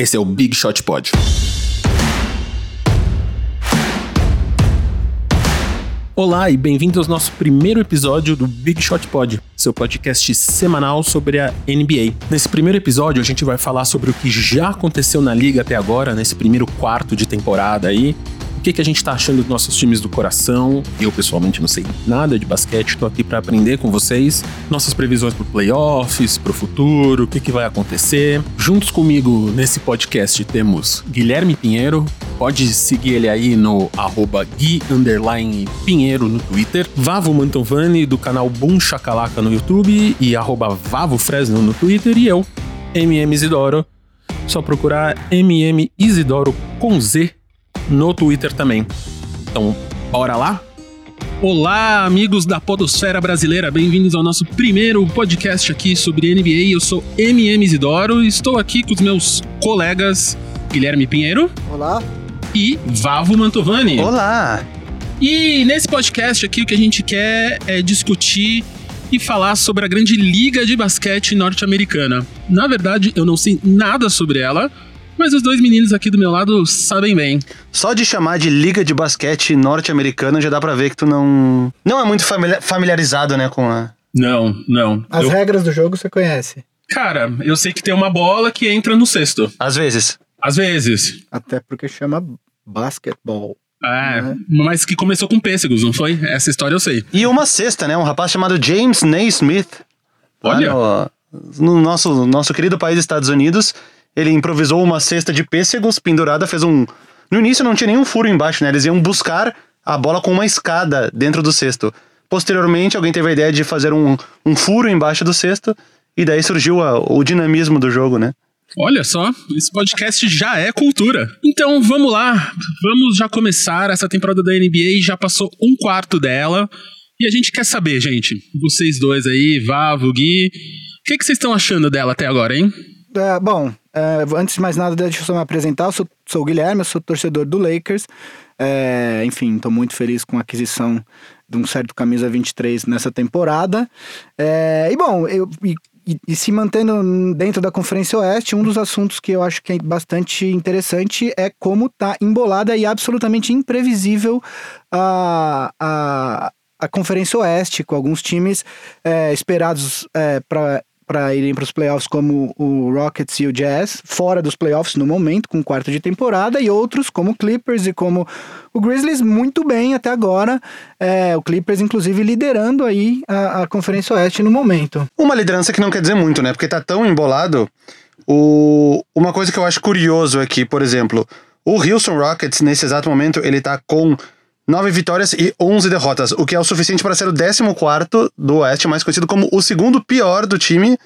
Esse é o Big Shot Pod. Olá e bem-vindos ao nosso primeiro episódio do Big Shot Pod, seu podcast semanal sobre a NBA. Nesse primeiro episódio, a gente vai falar sobre o que já aconteceu na liga até agora, nesse primeiro quarto de temporada aí, o que, que a gente tá achando dos nossos times do coração. Eu, pessoalmente, não sei nada de basquete, tô aqui para aprender com vocês. Nossas previsões pro playoffs, pro futuro, o que, que vai acontecer. Juntos comigo nesse podcast temos Guilherme Pinheiro. Pode seguir ele aí no arroba Gui Pinheiro no Twitter. Vavo Mantovani, do canal Boom Chacalaca no YouTube e arroba Vavo Fresno no Twitter. E eu, MM Isidoro. Só procurar MM Isidoro com Z no Twitter também. Então, bora lá? Olá, amigos da Podosfera Brasileira, bem-vindos ao nosso primeiro podcast aqui sobre NBA. Eu sou MM Isidoro e estou aqui com os meus colegas Guilherme Pinheiro. Olá. E Vavo Mantovani. Olá. E nesse podcast aqui o que a gente quer é discutir e falar sobre a grande liga de basquete norte-americana. Na verdade, eu não sei nada sobre ela, mas os dois meninos aqui do meu lado sabem bem. Só de chamar de liga de basquete norte-americana já dá pra ver que tu não. Não é muito familiarizado, né, com a. Não, não. As eu... regras do jogo você conhece. Cara, eu sei que tem uma bola que entra no cesto. Às vezes. Às vezes. Até porque chama basquetebol. É, né? mas que começou com pêssegos, não foi? Essa história eu sei. E uma cesta, né? Um rapaz chamado James Naismith. Olha. No, no nosso, nosso querido país Estados Unidos, ele improvisou uma cesta de pêssegos pendurada, fez um. No início não tinha nenhum furo embaixo, né? Eles iam buscar a bola com uma escada dentro do cesto. Posteriormente, alguém teve a ideia de fazer um, um furo embaixo do cesto, e daí surgiu a, o dinamismo do jogo, né? Olha só, esse podcast já é cultura. Então vamos lá, vamos já começar essa temporada da NBA, já passou um quarto dela. E a gente quer saber, gente, vocês dois aí, Vavo, Gui, o que, que vocês estão achando dela até agora, hein? É, bom, é, antes de mais nada, deixa eu só me apresentar. Eu sou, sou o Guilherme, eu sou torcedor do Lakers. É, enfim, estou muito feliz com a aquisição de um certo camisa 23 nessa temporada. É, e bom, eu, e, e, se mantendo dentro da Conferência Oeste, um dos assuntos que eu acho que é bastante interessante é como tá embolada e absolutamente imprevisível a, a, a Conferência Oeste, com alguns times é, esperados é, para para irem para os playoffs, como o Rockets e o Jazz, fora dos playoffs no momento, com quarto de temporada, e outros como o Clippers e como o Grizzlies, muito bem até agora. É, o Clippers, inclusive, liderando aí a, a Conferência Oeste no momento. Uma liderança que não quer dizer muito, né? Porque tá tão embolado. O... Uma coisa que eu acho curioso aqui, por exemplo, o Houston Rockets, nesse exato momento, ele tá com 9 vitórias e 11 derrotas, o que é o suficiente para ser o 14 do Oeste, mais conhecido como o segundo pior do time,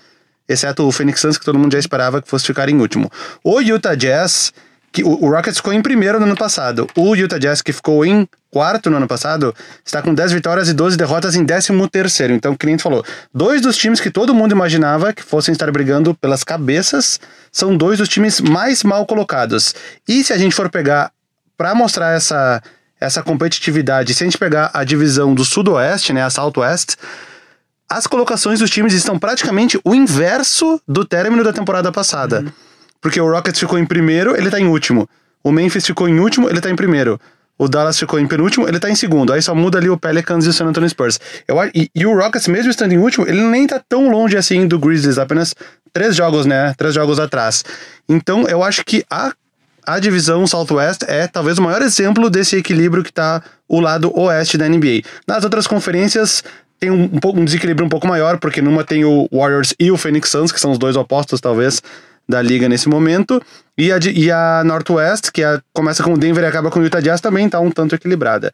exceto o Phoenix Suns, que todo mundo já esperava que fosse ficar em último. O Utah Jazz, que o Rockets ficou em primeiro no ano passado. O Utah Jazz, que ficou em quarto no ano passado, está com 10 vitórias e 12 derrotas em 13 terceiro. Então, o cliente falou, dois dos times que todo mundo imaginava que fossem estar brigando pelas cabeças são dois dos times mais mal colocados. E se a gente for pegar para mostrar essa essa competitividade. Se a gente pegar a divisão do Sudoeste, né, a Southwest, as colocações dos times estão praticamente o inverso do término da temporada passada. Uhum. Porque o Rockets ficou em primeiro, ele tá em último. O Memphis ficou em último, ele tá em primeiro. O Dallas ficou em penúltimo, ele tá em segundo. Aí só muda ali o Pelicans e o San Antonio Spurs. Eu, e, e, o Rockets, mesmo estando em último, ele nem tá tão longe assim do Grizzlies, apenas três jogos, né? Três jogos atrás. Então eu acho que a a divisão Southwest é talvez o maior exemplo desse equilíbrio que está o lado oeste da NBA. Nas outras conferências tem um, um, pouco, um desequilíbrio um pouco maior, porque numa tem o Warriors e o Phoenix Suns, que são os dois opostos, talvez, da liga nesse momento. E a, e a Northwest, que é, começa com o Denver e acaba com o Utah Jazz, também está um tanto equilibrada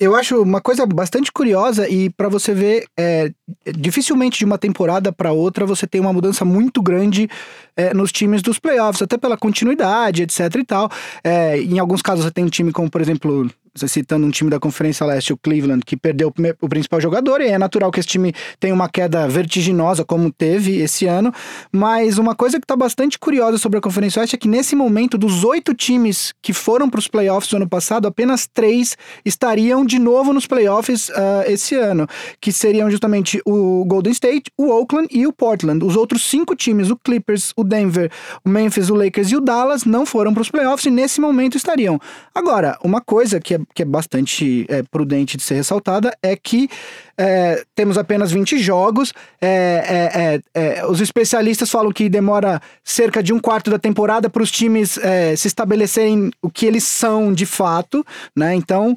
eu acho uma coisa bastante curiosa e para você ver, é, dificilmente de uma temporada para outra você tem uma mudança muito grande é, nos times dos playoffs, até pela continuidade, etc e tal. É, em alguns casos você tem um time como, por exemplo, citando um time da Conferência Leste, o Cleveland, que perdeu o principal jogador, e é natural que esse time tenha uma queda vertiginosa, como teve esse ano. Mas uma coisa que está bastante curiosa sobre a Conferência Oeste é que nesse momento, dos oito times que foram para os playoffs no ano passado, apenas três estariam de novo nos playoffs uh, esse ano, que seriam justamente o Golden State, o Oakland e o Portland. Os outros cinco times, o Clippers, o Denver, o Memphis, o Lakers e o Dallas, não foram para os playoffs e nesse momento estariam. Agora, uma coisa que é, que é bastante é, prudente de ser ressaltada é que é, temos apenas 20 jogos. É, é, é, é, os especialistas falam que demora cerca de um quarto da temporada para os times se estabelecerem o que eles são de fato. Né? Então,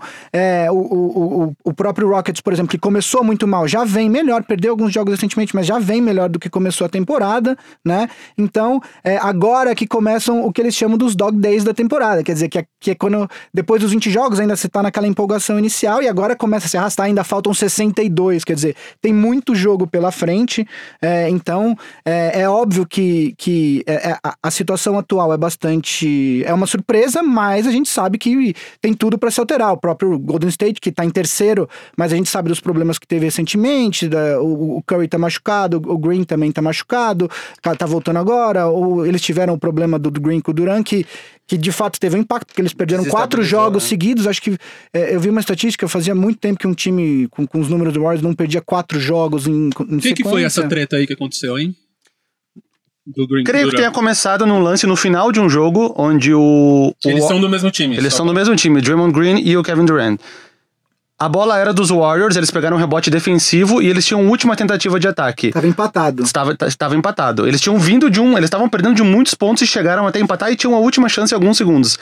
o, o, o, próprio Rockets, por exemplo, que começou muito mal, já vem melhor, perdeu alguns jogos recentemente, mas já vem melhor do que começou a temporada. Né? Então, agora que começam o que eles chamam dos dog days da temporada, quer dizer, que que é quando depois dos 20 jogos ainda você está naquela empolgação inicial e agora começa a se arrastar, ainda faltam 62 32, quer dizer, tem muito jogo pela frente, é, então é, é, óbvio que, que é, é, a, a, situação atual é bastante. é uma surpresa, mas a gente sabe que tem tudo para se alterar. O próprio Golden State, que está em terceiro, mas a gente sabe dos problemas que teve recentemente, da, o, o, Curry tá machucado, o Green também tá machucado, tá, tá voltando agora, ou eles tiveram o problema do, do Green com o Duran, que que de fato teve um impacto, porque eles perderam quatro jogos né? seguidos. Acho que é, eu vi uma estatística, fazia muito tempo que um time com, com os números do Warriors não perdia quatro jogos em, em O que, que foi essa treta aí que aconteceu, hein? Do Green Creio que tenha começado num lance no final de um jogo onde o. Eles o, são do mesmo time. Eles são do mesmo time, o Draymond Green e o Kevin Durant. A bola era dos Warriors, eles pegaram um rebote defensivo e eles tinham última tentativa de ataque. Estava empatado. Estava, estava empatado. Eles tinham vindo de um. Eles estavam perdendo de muitos pontos e chegaram até empatar e tinham a última chance em alguns segundos.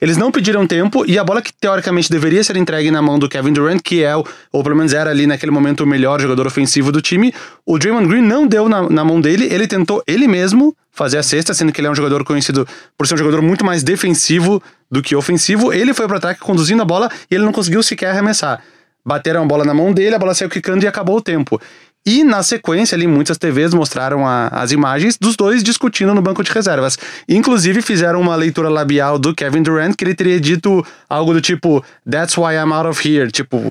Eles não pediram tempo e a bola que teoricamente deveria ser entregue na mão do Kevin Durant, que é, o, ou pelo menos era ali naquele momento o melhor jogador ofensivo do time, o Draymond Green não deu na, na mão dele, ele tentou ele mesmo fazer a cesta, sendo que ele é um jogador conhecido por ser um jogador muito mais defensivo do que ofensivo. Ele foi para ataque conduzindo a bola e ele não conseguiu sequer arremessar bateram a bola na mão dele, a bola saiu quicando e acabou o tempo. E na sequência ali, muitas TVs mostraram a, as imagens dos dois discutindo no banco de reservas. Inclusive fizeram uma leitura labial do Kevin Durant que ele teria dito algo do tipo That's why I'm out of here. Tipo.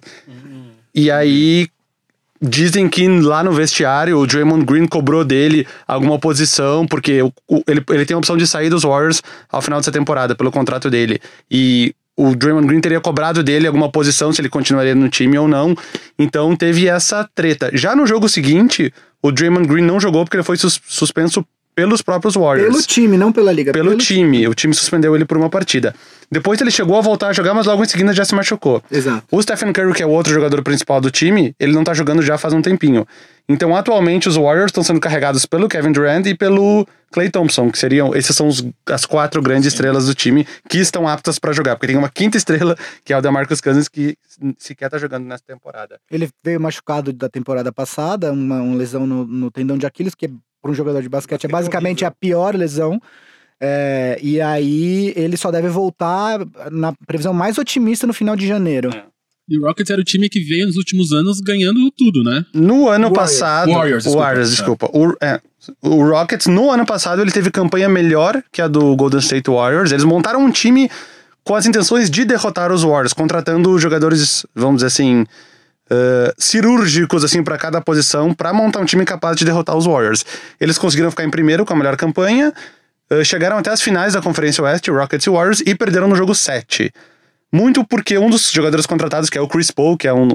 E aí. Dizem que lá no vestiário o Draymond Green cobrou dele alguma posição, porque ele, ele tem a opção de sair dos Warriors ao final dessa temporada, pelo contrato dele. E o Draymond Green teria cobrado dele alguma posição se ele continuaria no time ou não. Então teve essa treta. Já no jogo seguinte, o Draymond Green não jogou porque ele foi sus suspenso pelos próprios Warriors. Pelo time, não pela liga. Pelo, pelo time. O time suspendeu ele por uma partida. Depois ele chegou a voltar a jogar, mas logo em seguida já se machucou. Exato. O Stephen Curry, que é o outro jogador principal do time, ele não tá jogando já faz um tempinho. Então, atualmente, os Warriors estão sendo carregados pelo Kevin Durant e pelo Clay Thompson, que seriam. Esses são os, as quatro grandes estrelas do time que estão aptas para jogar. Porque tem uma quinta estrela, que é o DeMarcus Cousins, que sequer tá jogando nessa temporada. Ele veio machucado da temporada passada, uma, uma lesão no, no tendão de Aquiles, que para um jogador de basquete é basicamente a pior lesão. É, e aí ele só deve voltar na previsão mais otimista no final de janeiro. É. E o Rockets era o time que veio nos últimos anos ganhando tudo, né? No ano Warriors. passado. Warriors, desculpa. Warriors, desculpa. O, é, o Rockets, no ano passado, ele teve campanha melhor que a do Golden State Warriors. Eles montaram um time com as intenções de derrotar os Warriors, contratando jogadores, vamos dizer assim, uh, cirúrgicos assim para cada posição para montar um time capaz de derrotar os Warriors. Eles conseguiram ficar em primeiro com a melhor campanha, uh, chegaram até as finais da Conferência Oeste, Rockets e Warriors, e perderam no jogo 7. Muito porque um dos jogadores contratados, que é o Chris Paul, que é um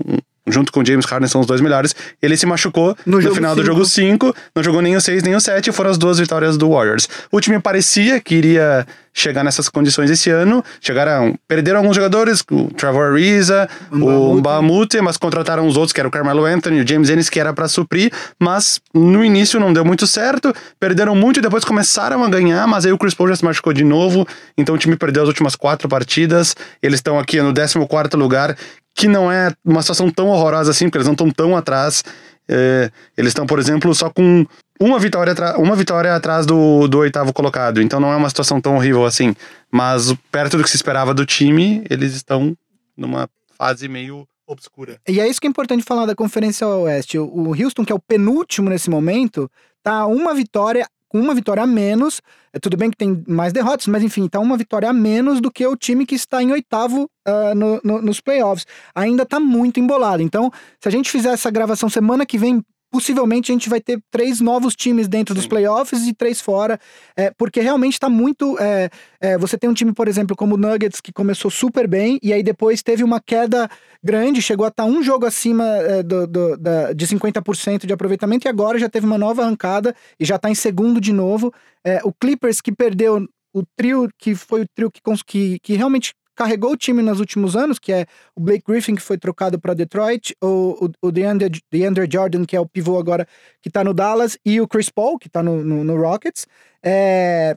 junto com o James Harden, são os dois melhores. Ele se machucou no, no final cinco. do jogo 5, não jogou nem o 6 nem o 7, foram as duas vitórias do Warriors. O time parecia que iria chegar nessas condições esse ano. Chegaram, perderam alguns jogadores, o Trevor Ariza, o Mbamute, mas contrataram os outros, que era o Carmelo Anthony, o James Ennis, que era para suprir, mas no início não deu muito certo, perderam muito e depois começaram a ganhar, mas aí o Chris Paul já se machucou de novo, então o time perdeu as últimas quatro partidas, eles estão aqui no 14 quarto lugar, que não é uma situação tão horrorosa assim, porque eles não estão tão atrás. É, eles estão, por exemplo, só com uma vitória, uma vitória atrás do, do oitavo colocado. Então não é uma situação tão horrível assim. Mas perto do que se esperava do time, eles estão numa fase meio obscura. E é isso que é importante falar da Conferência Oeste. O Houston, que é o penúltimo nesse momento, tá uma vitória com uma vitória a menos. É tudo bem que tem mais derrotas, mas enfim, tá uma vitória a menos do que o time que está em oitavo uh, no, no, nos playoffs. Ainda tá muito embolado. Então, se a gente fizer essa gravação semana que vem, possivelmente a gente vai ter três novos times dentro Sim. dos playoffs e três fora, é, porque realmente está muito. É, é, você tem um time, por exemplo, como o Nuggets, que começou super bem e aí depois teve uma queda grande, chegou a estar tá um jogo acima é, do, do, da, de 50% de aproveitamento e agora já teve uma nova arrancada e já está em segundo de novo. É, o Clippers, que perdeu o trio, que foi o trio que, que, que realmente carregou o time nos últimos anos, que é o Blake Griffin, que foi trocado para Detroit, o, o, o DeAndre, DeAndre Jordan, que é o pivô agora, que está no Dallas, e o Chris Paul, que está no, no, no, Rockets. É,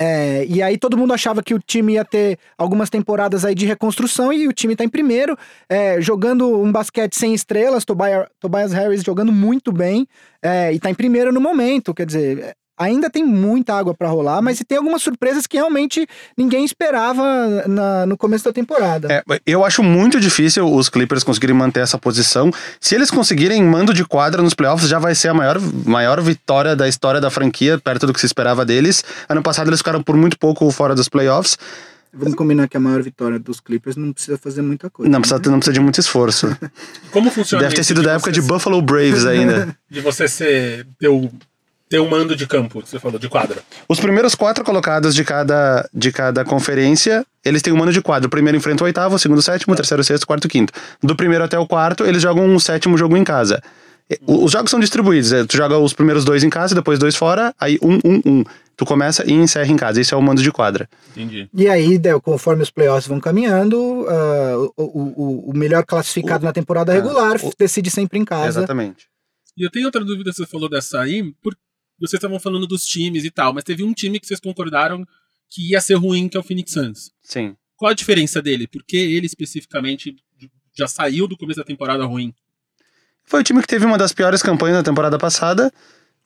é, e aí todo mundo achava que o time ia ter algumas temporadas aí de reconstrução e o time está em primeiro, é, jogando um basquete sem estrelas, Tobias, Tobias Harris jogando muito bem é, e está em primeiro no momento, quer dizer, ainda tem muita água para rolar, mas tem algumas surpresas que realmente ninguém esperava na, no começo da temporada. É, eu acho muito difícil os Clippers conseguirem manter essa posição. Se eles conseguirem mando de quadra nos playoffs, já vai ser a maior, maior vitória da história da franquia, perto do que se esperava deles. Ano passado eles ficaram por muito pouco fora dos playoffs. Vamos combinar que a maior vitória dos Clippers não precisa fazer muita coisa. Não, precisa, né? não precisa de muito esforço. Como funciona Deve ter sido da época de Buffalo Braves ainda. de você ser. Ter o ter um mando de campo, você falou, de quadra. Os primeiros quatro colocados de cada, de cada conferência, eles têm um mando de quadro. O primeiro enfrenta o oitavo, o segundo o sétimo, o terceiro o sexto, o quarto o quinto. Do primeiro até o quarto, eles jogam um sétimo jogo em casa. Os jogos são distribuídos. É, tu joga os primeiros dois em casa, depois dois fora, aí um, um, um. Tu começa e encerra em casa. Esse é o mando de quadra. Entendi. E aí, conforme os playoffs vão caminhando, uh, o, o, o, melhor classificado o, na temporada é, regular decide sempre em casa. Exatamente. E eu tenho outra dúvida, você falou dessa aí, por vocês estavam falando dos times e tal, mas teve um time que vocês concordaram que ia ser ruim, que é o Phoenix Suns. Sim. Qual a diferença dele? Por que ele especificamente já saiu do começo da temporada ruim? Foi o time que teve uma das piores campanhas da temporada passada.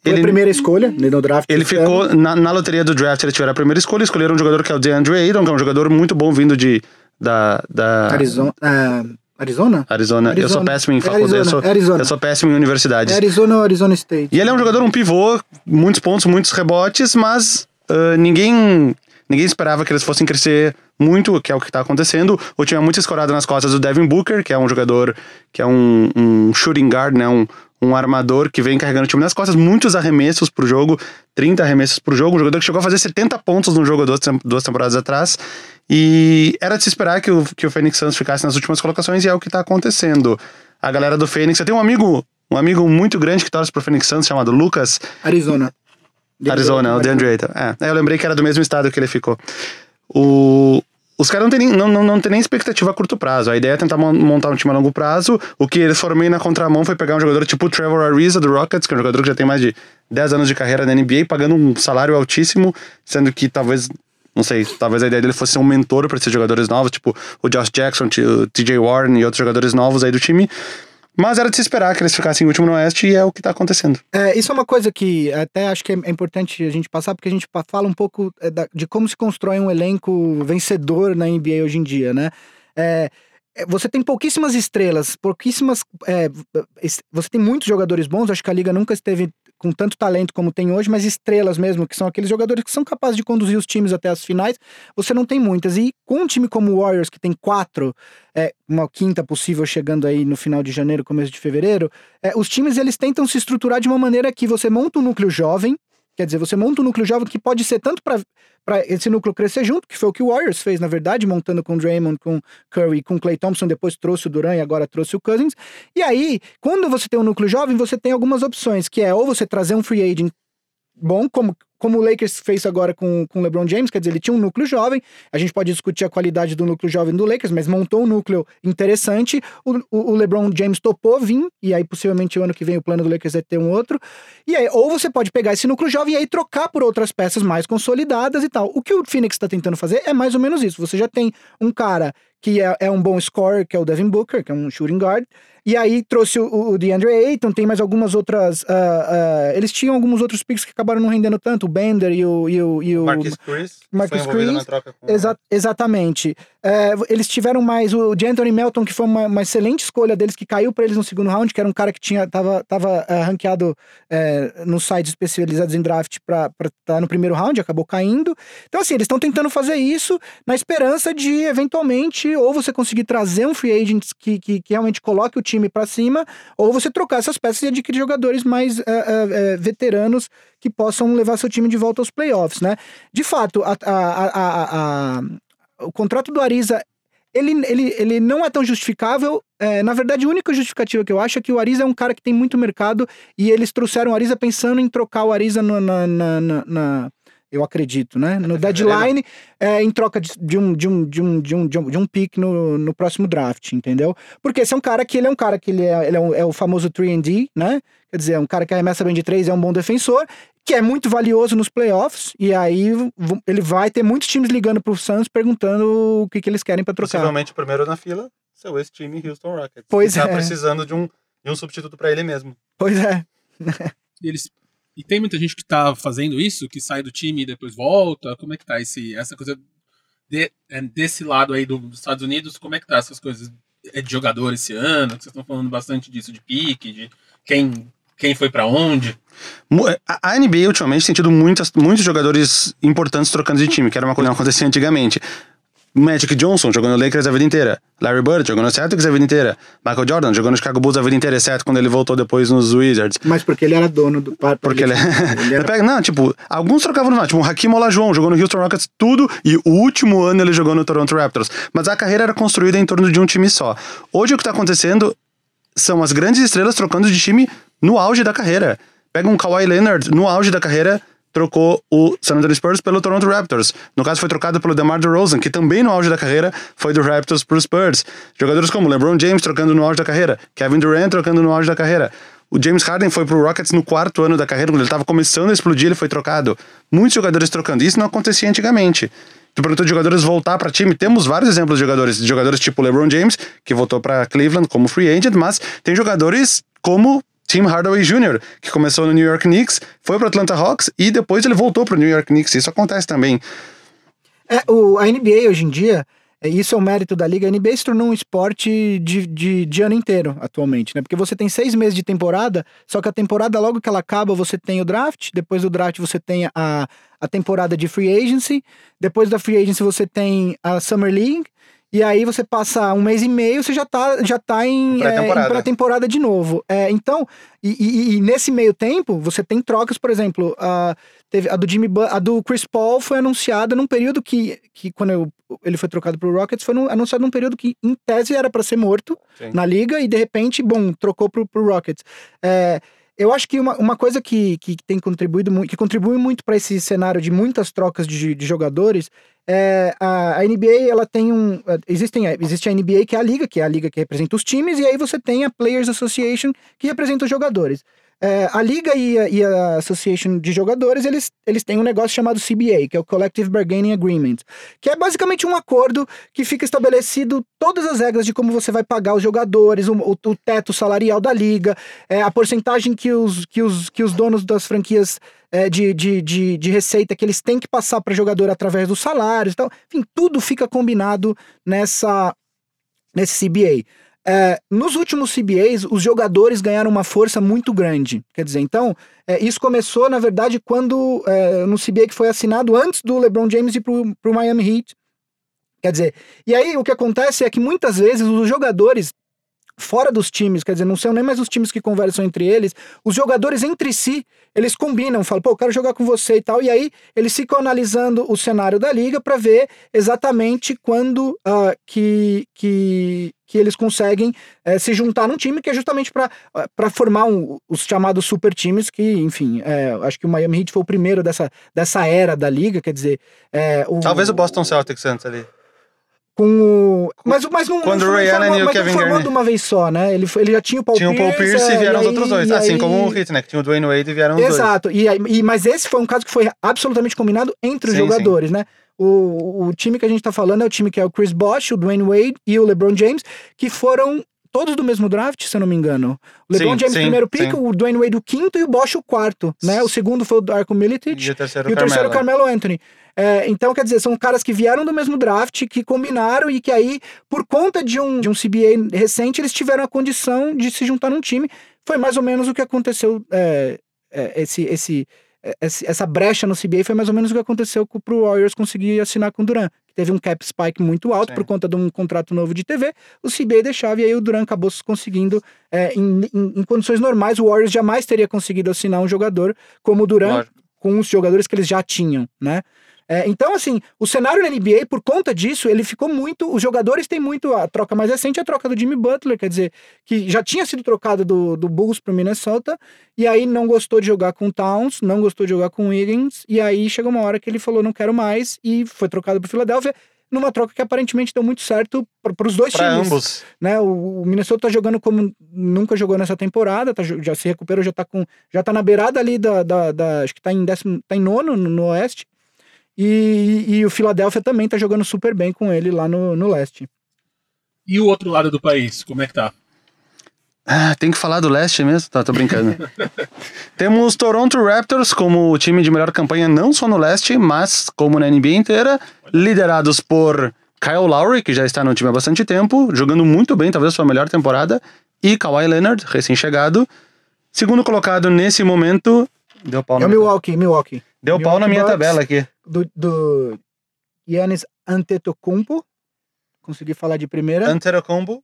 Foi ele, a primeira escolha no draft. Ele ficou na, na, loteria do draft, ele tiver a primeira escolha, escolheram um jogador que é o DeAndre Ayton, que é um jogador muito bom vindo de da, da Arizona, uh, Arizona? Arizona? Arizona. Eu sou péssimo em faculdade. Eu sou, Arizona. eu sou péssimo em universidades. É Arizona ou Arizona State? E ele é um jogador, um pivô, muitos pontos, muitos rebotes, mas uh, ninguém ninguém esperava que eles fossem crescer muito, que é o que está acontecendo. O time é muito escorado nas costas do Devin Booker, que é um jogador, que é um, um shooting guard, né? Um, um armador que vem carregando o time nas costas, muitos arremessos pro jogo, 30 arremessos pro jogo, um jogador que chegou a fazer 70 pontos no jogo duas, duas temporadas atrás. E era de se esperar que o, que o Phoenix Suns ficasse nas últimas colocações e é o que tá acontecendo. A galera do Phoenix, eu tenho um amigo, um amigo muito grande que torce pro Phoenix Suns chamado Lucas. Arizona. Arizona, o DeAndre Ayton. É, eu lembrei que era do mesmo estado que ele ficou. O, os caras não têm, nem, não, não, não tem nem expectativa a curto prazo. A ideia é tentar montar um time a longo prazo. O que eles foram meio na contramão foi pegar um jogador tipo o Trevor Ariza do Rockets, que é um jogador que já tem mais de 10 anos de carreira na NBA, pagando um salário altíssimo, sendo que talvez não sei, talvez a ideia dele fosse ser um mentor para esses jogadores novos, tipo o Josh Jackson, o TJ Warren e outros jogadores novos aí do time. Mas era de se esperar que eles ficassem em último no Oeste e é o que está acontecendo. É, isso é uma coisa que até acho que é importante a gente passar, porque a gente fala um pouco é, de como se constrói um elenco vencedor na NBA hoje em dia, né? É, é, você tem pouquíssimas estrelas, pouquíssimas. É, você tem muitos jogadores bons, acho que a liga nunca esteve com tanto talento como tem hoje, mas estrelas mesmo, que são aqueles jogadores que são capazes de conduzir os times até as finais, você não tem muitas. E com um time como o Warriors, que tem quatro, é, uma quinta possível chegando aí no final de janeiro, começo de fevereiro, é, os times eles tentam se estruturar de uma maneira que você monta um núcleo jovem, Quer dizer, você monta um núcleo jovem que pode ser tanto para esse núcleo crescer junto, que foi o que o Warriors fez, na verdade, montando com Draymond, com Curry, com Clay Thompson, depois trouxe o Durant e agora trouxe o Cousins. E aí, quando você tem um núcleo jovem, você tem algumas opções, que é ou você trazer um free agent bom, como como o Lakers fez agora com o LeBron James, quer dizer, ele tinha um núcleo jovem, a gente pode discutir a qualidade do núcleo jovem do Lakers, mas montou um núcleo interessante, o, o, LeBron James topou vir, e aí possivelmente o ano que vem o plano do Lakers é ter um outro, e aí, ou você pode pegar esse núcleo jovem e aí trocar por outras peças mais consolidadas e tal. O que o Phoenix está tentando fazer é mais ou menos isso, você já tem um cara que é, é um bom scorer, que é o Devin Booker, que é um shooting guard, e aí trouxe o, o DeAndre Ayton, tem mais algumas outras. Uh, uh, eles tinham alguns outros picks que acabaram não rendendo tanto, o Bender e o. E o, e o Marcus Chris. Marcus Chris. Exa exatamente. É, eles tiveram mais o Anthony Melton, que foi uma, uma excelente escolha deles, que caiu para eles no segundo round, que era um cara que tinha, tava, tava uh, ranqueado uh, nos sites especializados em draft para estar tá no primeiro round, acabou caindo. Então, assim, eles estão tentando fazer isso na esperança de, eventualmente, ou você conseguir trazer um free agent que, que, que realmente coloque o time para cima, ou você trocar essas peças e adquirir jogadores mais uh, veteranos que possam levar seu time de volta aos playoffs, né? De fato, a, a, a, a o contrato do Ariza ele, ele, ele não é tão justificável. É, na verdade, a única justificativa que eu acho é que o Ariza é um cara que tem muito mercado e eles trouxeram o Ariza pensando em trocar o Ariza no, na, na, na, na eu acredito, né? No deadline, é, em troca de, de, um, de, um, de, um, de, um, de um, de um pick no, no próximo draft, entendeu? Porque esse é um cara que ele é um cara que ele é, ele é, um, é o famoso 3D, né? Quer dizer, é um cara que arremessa bem de três, é um bom defensor, que é muito valioso nos playoffs, e aí ele vai ter muitos times ligando pro Suns perguntando o que, que eles querem para trocar. Possivelmente o primeiro na fila, seu ex-time Houston Rockets. Pois que tá é. Tá precisando de um, de um substituto para ele mesmo. Pois é. eles e tem muita gente que tá fazendo isso, que sai do time e depois volta. Como é que tá esse, essa coisa de, é, desse lado aí dos Estados Unidos? Como é que tá essas coisas é de jogador esse ano? Vocês estão falando bastante disso, de pique, de quem quem foi para onde. A NBA ultimamente tem tido muitas, muitos jogadores importantes trocando de time, que era uma coisa que não acontecia antigamente. Magic Johnson jogou no Lakers a vida inteira. Larry Bird jogou no Celtics a vida inteira. Michael Jordan jogou no Chicago Bulls a vida inteira, exceto quando ele voltou depois nos Wizards. Mas porque ele era dono do... Porque ele, ele era... Não, tipo, alguns trocavam no Tipo, o Hakim Olajuwon jogou no Houston Rockets tudo e o último ano ele jogou no Toronto Raptors. Mas a carreira era construída em torno de um time só. Hoje o que tá acontecendo são as grandes estrelas trocando de time no auge da carreira. Pega um Kawhi Leonard no auge da carreira, trocou o San Antonio Spurs pelo Toronto Raptors. No caso, foi trocado pelo DeMar DeRozan, que também no auge da carreira foi do Raptors pro Spurs. Jogadores como LeBron James trocando no auge da carreira, Kevin Durant trocando no auge da carreira. O James Harden foi pro Rockets no quarto ano da carreira, quando ele estava começando a explodir, ele foi trocado. Muitos jogadores trocando. Isso não acontecia antigamente. Tu perguntou de jogadores voltar para time. Temos vários exemplos de jogadores, de jogadores tipo LeBron James, que voltou para Cleveland como free agent, mas tem jogadores como Tim Hardaway Jr., que começou no New York Knicks, foi para Atlanta Hawks e depois ele voltou para o New York Knicks. Isso acontece também. É, o, a NBA hoje em dia, é, isso é o mérito da liga. A NBA se tornou um esporte de, de, de, ano inteiro atualmente, né? Porque você tem seis meses de temporada, só que a temporada, logo que ela acaba, você tem o draft, depois do draft você tem a, a temporada de free agency, depois da free agency você tem a Summer League, e aí você passa um mês e meio, você já tá, já tá em pré-temporada é, pré de novo. É, então, e, e, e, nesse meio tempo, você tem trocas, por exemplo, a, teve a do Jimmy a do Chris Paul foi anunciada num período que, que quando eu, ele foi trocado pro Rockets, foi no, anunciado num período que, em tese, era para ser morto Sim. na liga, e de repente, bom, trocou pro, pro Rockets. É, eu acho que uma, uma coisa que, que tem contribuído muito, que contribui muito para esse cenário de muitas trocas de, de jogadores é a, a, NBA ela tem um existem existe a NBA que é a liga que é a liga que representa os times e aí você tem a Players Association que representa os jogadores. É, a Liga e a, e a, Association de Jogadores, eles, eles têm um negócio chamado CBA, que é o Collective Bargaining Agreement, que é basicamente um acordo que fica estabelecido todas as regras de como você vai pagar os jogadores, o, o, o teto salarial da Liga, é, a porcentagem que os, que, os, que os donos das franquias é, de, de, de, de, receita que eles têm que passar para jogador através dos salários. Então, enfim, tudo fica combinado nessa, nesse CBA. É, nos últimos CBAs, os jogadores ganharam uma força muito grande. Quer dizer, então, é, isso começou, na verdade, quando é, no CBA que foi assinado antes do LeBron James ir para o Miami Heat. Quer dizer, e aí o que acontece é que muitas vezes os jogadores fora dos times, quer dizer, não são nem mais os times que conversam entre eles, os jogadores entre si, eles combinam, falam, pô, eu quero jogar com você e tal, e aí eles ficam analisando o cenário da liga para ver exatamente quando uh, que, que, que eles conseguem uh, se juntar num time, que é justamente para uh, formar um, os chamados super times, que, enfim, é, acho que o Miami Heat foi o primeiro dessa, dessa era da liga, quer dizer... É, o, Talvez o Boston Celtics antes ali com o. Mas, mas não, Quando não, o Allen e o Kevin Garnett. de uma vez só, né? Ele, ele já tinha o Paul tinha Pierce. Tinha o Paul Pierce e vieram e os outros dois. Assim aí, como o Hit, né? Que tinha o Dwayne Wade e vieram os Exato. dois. Exato. E, mas esse foi um caso que foi absolutamente combinado entre os sim, jogadores, sim. né? O, o time que a gente tá falando é o time que é o Chris Bosh, o Dwayne Wade e o LeBron James, que foram todos do mesmo draft, se eu não me engano. O LeBron Sim, James, sim, primeiro pick, sim. o Dwayne Wade, o quinto, e o Bosch, o quarto, né? O segundo foi o Darko Milicic. E o terceiro, E o terceiro, Carmelo. Carmelo Anthony. É, então, quer dizer, são caras que vieram do mesmo draft, que combinaram e que aí, por conta de um, de um CBA recente, eles tiveram a condição de se juntar num time. Foi mais ou menos o que aconteceu. é, é, esse, esse, é, essa brecha no CBA foi mais ou menos o que aconteceu com, pro Warriors conseguir assinar com o Duran. Teve um cap spike muito alto Sim. por conta de um contrato novo de TV. O CBA deixava e aí o Duran acabou conseguindo, é, em, em- em condições normais, o Warriors jamais teria conseguido assinar um jogador como o Duran com os jogadores que eles já tinham, né? É, então, assim, o cenário na NBA, por conta disso, ele ficou muito. Os jogadores têm muito. A troca mais recente é a troca do Jimmy Butler, quer dizer, que já tinha sido trocado do, do Bulls pro Minnesota, e aí não gostou de jogar com o Towns, não gostou de jogar com o Wiggins, e aí chegou uma hora que ele falou: não quero mais, e foi trocado pro Philadelphia, numa troca que aparentemente deu muito certo para os dois Pra times ambos. né? O, o Minnesota tá jogando como nunca jogou nessa temporada, tá, já se recuperou, já tá com já tá na beirada ali da, da, da- acho que tá em décimo, tá em nono no, no oeste. E, e o Philadelphia também tá jogando super bem com ele lá no, no leste. E o outro lado do país, como é que tá? Ah, tem que falar do leste mesmo? Tá, tô brincando. Temos Toronto Raptors como o time de melhor campanha, não só no leste, mas como na NBA inteira, liderados por Kyle Lowry, que já está no time há bastante tempo, jogando muito bem, talvez sua melhor temporada, e Kawhi Leonard, recém-chegado. Segundo colocado nesse momento. Deu pau É na o minha, Milwaukee, Milwaukee. deu pau na Milwaukee minha Bucks. tabela aqui. Do, do Giannis Antetokounmpo. Consegui falar de primeira. Antetokounmpo.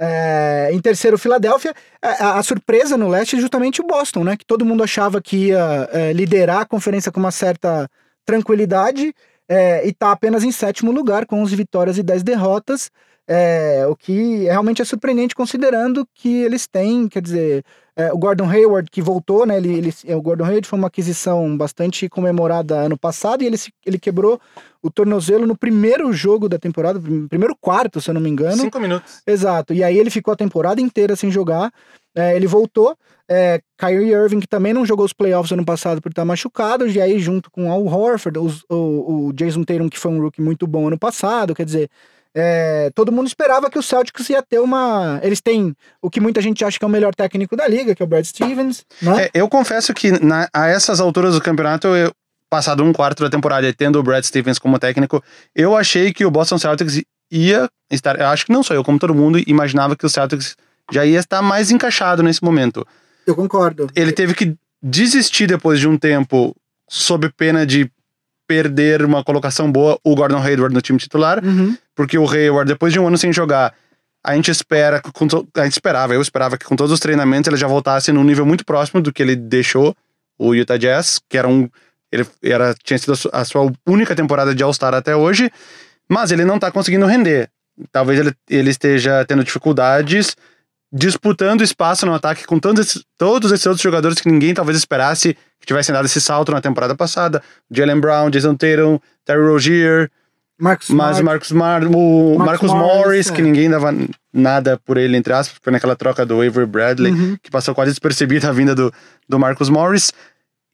É, em terceiro, Filadélfia. A, a- a surpresa no leste é justamente o Boston, né? Que todo mundo achava que ia é, liderar a conferência com uma certa tranquilidade é, e tá apenas em sétimo lugar, com 11 vitórias e 10 derrotas. é, o que realmente é surpreendente considerando que eles têm, quer dizer, é, o Gordon Hayward que voltou, né? Ele, ele, é, o Gordon Hayward foi uma aquisição bastante comemorada ano passado e ele, ele quebrou o tornozelo no primeiro jogo da temporada, prim- primeiro quarto, se eu não me engano. Cinco minutos. Exato. E aí ele ficou a temporada inteira sem jogar. É, ele voltou. É, Kyrie Irving, que também não jogou os playoffs ano passado por estar machucado. E aí, junto com Al Horford, os- o, o Jason Tatum, que foi um rookie muito bom ano passado. Quer dizer, é, todo mundo esperava que o Celtics ia ter uma. Eles têm o que muita gente acha que é o melhor técnico da liga, que é o Brad Stevens. Né? É, eu confesso que na- a essas alturas do campeonato, eu, passado um quarto da temporada tendo o Brad Stevens como técnico, eu achei que o Boston Celtics ia estar. Eu acho que não só eu, como todo mundo, imaginava que o Celtics já ia estar mais encaixado nesse momento. Eu concordo. Ele teve que desistir depois de um tempo, sob pena de perder uma colocação boa, o Gordon Hayward no time titular Uhum. porque o Hayward, depois de um ano sem jogar, a gente espera, a gente esperava, eu esperava que com todos os treinamentos ele já voltasse num nível muito próximo do que ele deixou o Utah Jazz, que era um, ele era, tinha sido a sua única temporada de All-Star até hoje, mas ele não tá conseguindo render. Talvez ele, ele esteja tendo dificuldades disputando espaço no ataque com todos esses, todos esses outros jogadores que ninguém talvez esperasse que tivessem dado esse salto na temporada passada. Jalen Brown, Jason Tatum, Terry Rozier, Marcos mas. Marcos Mar o Marcus Marcus Morris, Morris, é. que ninguém dava nada por ele, entre aspas, foi naquela troca do Avery Bradley, Uhum. que passou quase despercebida a vinda do, do Marcus Morris.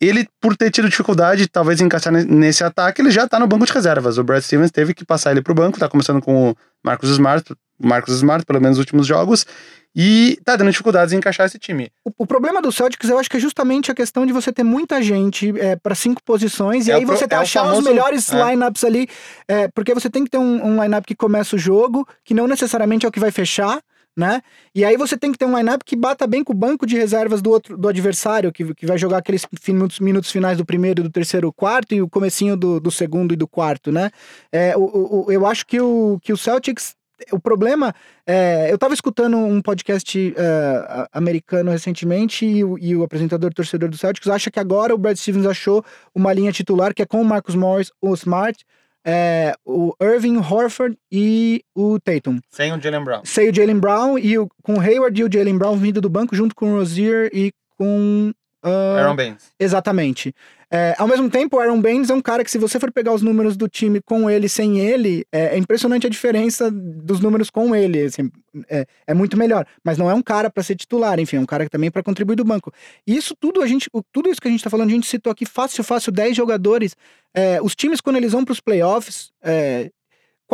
Ele, por ter tido dificuldade, talvez, em encaixar ne- nesse ataque, ele já tá no banco de reservas. O Brad Stevens teve que passar ele pro banco, tá começando com o Marcus Smart, Marcus Smart, pelo menos nos últimos jogos, e tá dando dificuldades em encaixar esse time. O, o problema do Celtics, eu acho que é justamente a questão de você ter muita gente é, para cinco posições, e É aí pro- você tá é o achar famoso- os melhores é. lineups ali, é, porque você tem que ter um, um lineup que começa o jogo, que não necessariamente é o que vai fechar, né? E aí você tem que ter um lineup que bata bem com o banco de reservas do outro do adversário, que, que vai jogar aqueles minutos, minutos finais do primeiro, do terceiro, quarto e o comecinho do, do segundo e do quarto, né? É, o- o- eu acho que o, que o Celtics o problema é, eu tava escutando um podcast é, americano recentemente e o, e o apresentador torcedor do Celtics acha que agora o Brad Stevens achou uma linha titular que é com o Marcus Morris, o Smart, é, o Irving, o Horford e o Tatum. Sem o Jalen Brown. Sei o Jalen Brown e o, com o Hayward e o Jalen Brown vindo do banco junto com o Rozier e com ah, Aaron Baines. Exatamente. É, ao mesmo tempo, o Aaron Baines é um cara que, se você for pegar os números do time com ele sem ele, é, é impressionante a diferença dos números com ele. assim, é, é muito melhor. Mas não é um cara para ser titular, enfim, é um cara que também para contribuir do banco. E isso tudo, a gente, tudo isso que a gente tá falando, a gente citou aqui fácil, fácil, 10 jogadores. É, os times, quando eles vão para os playoffs, é,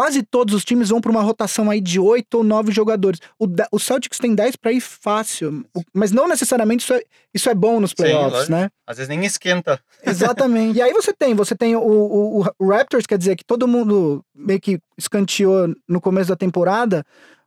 quase todos os times vão para uma rotação aí de oito ou nove jogadores. O, o Celtics tem 10 para ir fácil, mas não necessariamente isso é, isso é bom nos playoffs, lógico. né? Às vezes nem esquenta. Exatamente. e aí você tem, você tem o, o, o Raptors, quer dizer, que todo mundo meio que escanteou no começo da temporada,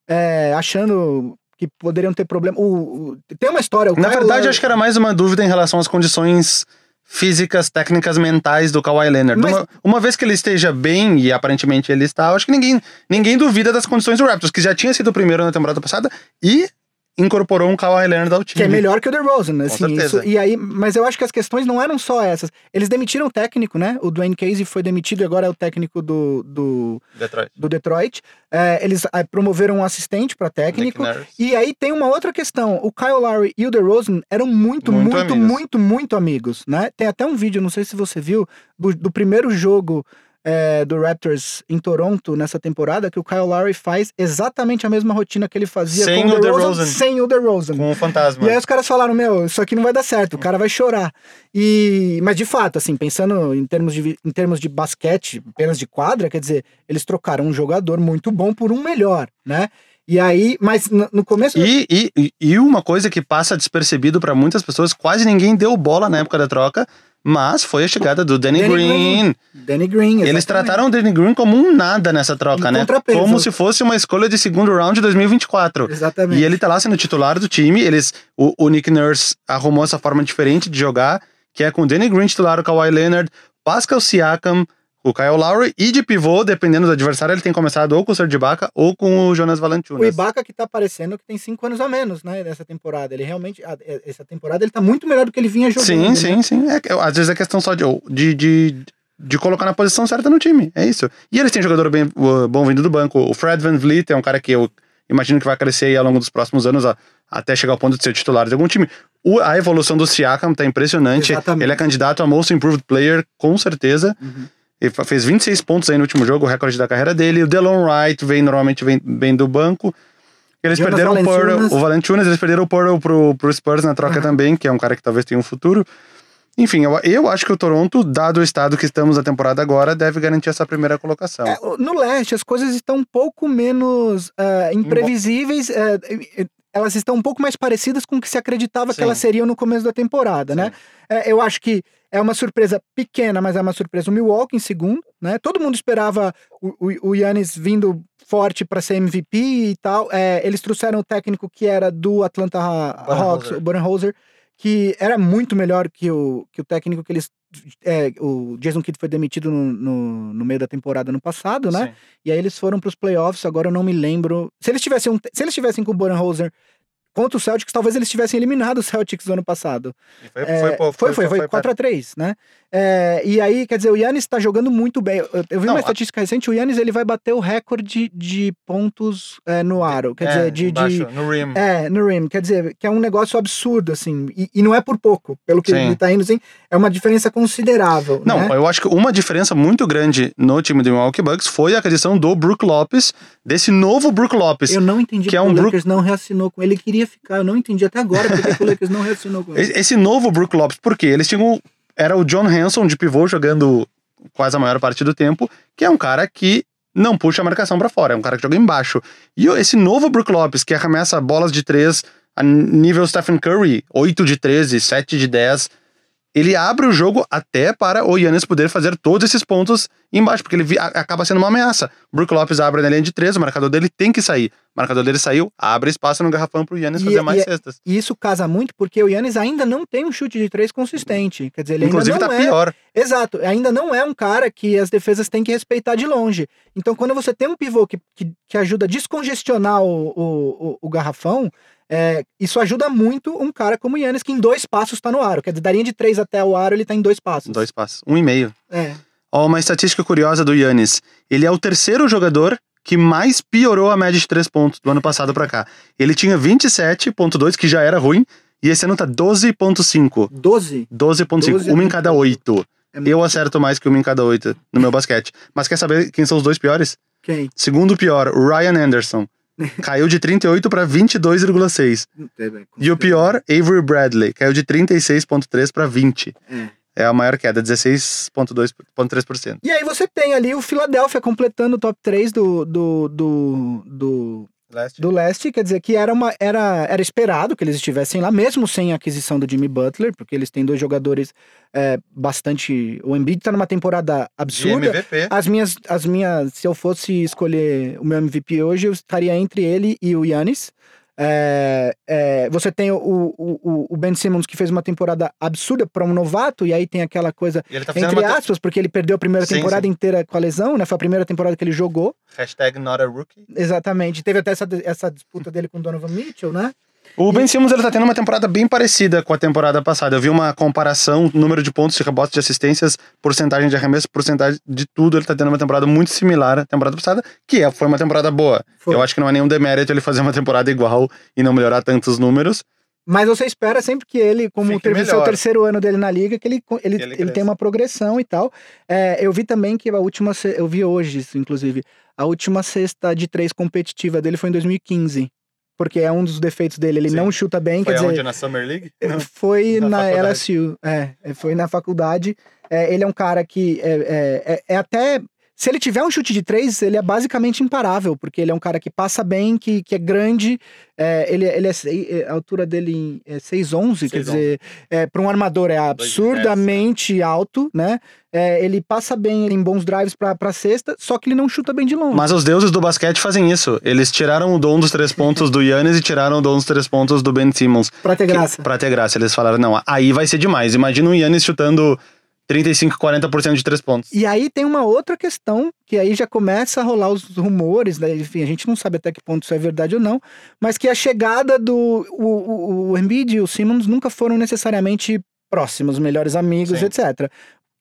é, achando que poderiam ter problema. O, o- tem uma história. Na verdade, Lowry- acho que era mais uma dúvida em relação às condições físicas, técnicas, mentais do Kawhi Leonard. Mas- Uma, uma vez que ele esteja bem, e aparentemente ele está, eu acho que ninguém, ninguém duvida das condições do Raptors, que já tinha sido o primeiro na temporada passada e incorporou um Kawhi Leonard ao time. Que é melhor que o DeRozan, assim. certeza. isso- e aí, mas eu acho que as questões não eram só essas. Eles demitiram o técnico, né? O Dwayne Casey foi demitido e agora é o técnico do, do, Detroit. do Detroit. É, eles ah, promoveram um assistente para técnico. E aí tem uma outra questão. O Kyle Lowry e o DeRozan eram muito, Muito muito, amigos. muito, muito amigos, né? Tem até um vídeo, não sei se você viu, do, do primeiro jogo é, do Raptors em Toronto nessa temporada, que o Kyle Lowry faz exatamente a mesma rotina que ele fazia Sem com o DeRozan. sem o DeRozan. Com o fantasma. E aí os caras falaram, meu, isso aqui não vai dar certo, o cara vai chorar. E, mas de fato, assim, pensando em termos de, em termos de basquete, apenas de quadra, quer dizer, eles trocaram um jogador muito bom por um melhor, né? E aí, mas no, começo... E, e- e uma coisa que passa despercebido para muitas pessoas, quase ninguém deu bola na época da troca, mas foi a chegada do Danny, Danny Green. Danny Green, Eles exatamente. trataram o Danny Green como um nada nessa troca, Em né? Como se fosse uma escolha de segundo round de 2024. Exatamente. E ele tá lá sendo titular do time. Eles, o, o Nick Nurse arrumou essa forma diferente de jogar, que é com o Danny Green titular, o Kawhi Leonard, Pascal Siakam, o Kyle Lowry e de pivô, dependendo do adversário, ele tem começado ou com o Serge Ibaka ou com o Jonas O Valanciunas. Ibaka que tá parecendo que tem cinco anos a menos, né, nessa temporada. Ele realmente, é- essa temporada ele tá muito melhor do que ele vinha jogando. Sim, né? sim, sim. É, que, às vezes é questão só de, de, de, de colocar na posição certa no time. É isso. E eles têm jogador bem, bom vindo do banco. O Fred Van Vliet é um cara que eu imagino que vai crescer aí ao longo dos próximos anos, ó, até chegar ao ponto de ser titular de algum time. O- a evolução do Siakam tá impressionante. Exatamente. Ele é candidato a Most Improved Player, com certeza. Uhum. Ele fez 26 pontos aí no último jogo, o recorde da carreira dele. O Delon Wright vem normalmente vem, vem do banco. Eles Jonas perderam o. Pearl, o Valanciunas, eles perderam o Pearl pro, pro Spurs na troca Uhum. também, que é um cara que talvez tenha um futuro. Enfim, eu, eu acho que o Toronto, dado o estado que estamos na temporada agora, deve garantir essa primeira colocação. É, no leste, as coisas estão um pouco menos ah, imprevisíveis. é, elas estão um pouco mais parecidas com o que se acreditava Sim. que elas seriam no começo da temporada, né? É, eu acho que é uma surpresa pequena, mas é uma surpresa o Milwaukee em segundo, né? Todo mundo esperava o, Yannis vindo forte para ser MVP e tal. É, eles trouxeram o técnico que era do Atlanta Hawks, o Budenholzer, que era muito melhor que o, que o técnico que eles... é, o Jason Kidd foi demitido no, no, no meio da temporada no passado, né? Sim. E aí eles foram pros playoffs, agora eu não me lembro. Se eles tivessem, um, se eles tivessem com o Budenholzer contra o Celtics, talvez eles tivessem eliminado o Celtics no ano passado. E Foi, É, foi, pouco, foi, foi, foi, 4x3, né? É, e aí, quer dizer, o Yannis tá jogando muito bem. Eu, eu vi Não, uma a- estatística recente, o Yannis ele vai bater o recorde de pontos é, no aro. Quer É, dizer, de. de embaixo, no rim. é, no rim, quer dizer, que é um negócio absurdo, assim, e, e não é por pouco, pelo que Sim. ele tá indo, assim, é uma diferença considerável, Não, né? eu acho que uma diferença muito grande no time do Milwaukee Bucks foi a aquisição do Brook Lopes, desse novo Brook Lopes. Eu não entendi que é porque um o Brook- Lakers não reassinou com ele. Ele queria ficar, eu não entendi até agora porque que o Lakers não reassinou com ele. Esse esse novo Brook Lopes, por quê? Eles tinham. Era o John Hanson de pivô jogando quase a maior parte do tempo, que é um cara que não puxa a marcação pra fora, é um cara que joga embaixo. E esse novo Brook Lopes, que arremessa bolas de três a nível Stephen Curry, 8 de 13, 7 de 10, ele abre o jogo até para o Yannis poder fazer todos esses pontos embaixo, porque ele acaba sendo uma ameaça. O Brook Lopes abre na linha de três, o marcador dele tem que sair. O marcador dele saiu, abre espaço no garrafão pro Yannis E- fazer mais e- cestas. E isso casa muito porque o Yannis ainda não tem um chute de três consistente. Quer dizer, ele Inclusive ainda tá não é. pior. Exato, ainda não é um cara que as defesas têm que respeitar de longe. Então, quando você tem um pivô que, que, que ajuda a descongestionar o, o, o, o garrafão, é, isso ajuda muito um cara como o Yannis, que em dois passos tá no aro. Quer dizer, da linha de três até o aro, ele tá em dois passos. Dois passos. Um e meio. É. Ó, uma estatística curiosa do Yannis. Ele é o terceiro jogador que mais piorou a média de três pontos do ano passado pra cá. Ele tinha 27.2, que já era ruim, e esse ano tá 12.5. 12? 12.5, 12 é uma em muito cada oito. É Eu acerto mais que uma em cada oito no meu basquete. Mas quer saber quem são os dois piores? Quem? Segundo pior, Ryan Anderson. Caiu de 38 pra 22,6. E o pior, Avery Bradley. Caiu de 36,3 pra 20. É. É a maior queda, 16,3%. E aí você tem ali o Philadelphia completando o top 3 do, do, do, do, Leste. do leste, quer dizer que era, uma, era, era esperado que eles estivessem lá, mesmo sem a aquisição do Jimmy Butler, porque eles têm dois jogadores é, bastante. O Embiid tá numa temporada De absurda. MVP. As minhas, as minhas, se eu fosse escolher o meu MVP hoje, eu estaria entre ele e o Yannis. É, é, você tem o, o, o- Ben Simmons que fez uma temporada absurda para um novato, e aí tem aquela coisa, tá entre aspas, porque ele perdeu a primeira Sim, temporada inteira com a lesão, né? Foi a primeira temporada que ele jogou. Hashtag not a rookie. Exatamente. Teve até essa, essa disputa dele com o Donovan Mitchell, né? O Ben Simmons ele tá tendo uma temporada bem parecida com a temporada passada. Eu vi uma comparação, número de pontos, de rebotes, de assistências, porcentagem de arremesso, porcentagem de tudo. Ele tá tendo uma temporada muito similar à temporada passada, que é- foi uma temporada boa. Foi. Eu acho que não é nenhum demérito ele fazer uma temporada igual e não melhorar tantos números. Mas você espera sempre que ele, como teve o seu terceiro ano dele na liga, que ele, ele, ele ele, tem uma progressão e tal. É, eu vi também que a última, eu vi hoje, isso, inclusive, a última cesta de três competitiva dele foi em 2015. Porque é um dos defeitos dele, ele Sim. não chuta bem, quer dizer, na Summer League? foi Na na. LSU, é, é, foi na faculdade. É, ele é um cara que é, é, é- é até. Se ele tiver um chute de três, ele é basicamente imparável, porque ele é um cara que passa bem, que, que é grande. é, ele, ele é, é, a altura dele é 6'11, quer 6'11. dizer, é, para um armador é absurdamente alto, né? É, ele passa bem em bons drives pra, pra cesta, só que ele não chuta bem de longe. Mas os deuses do basquete fazem isso. Eles tiraram o dom dos três pontos do Yannis e tiraram o dom dos três pontos do Ben Simmons. pra ter Que- graça. Pra ter graça. Eles falaram, não, aí vai ser demais. Imagina o Yannis chutando 35, 40% de três pontos. E aí tem uma outra questão, que aí já começa a rolar os rumores, né? enfim, a gente não sabe até que ponto isso é verdade ou não, mas que a chegada do o, o, o Embiid e o Simmons nunca foram necessariamente próximos, melhores amigos, Sim. etc.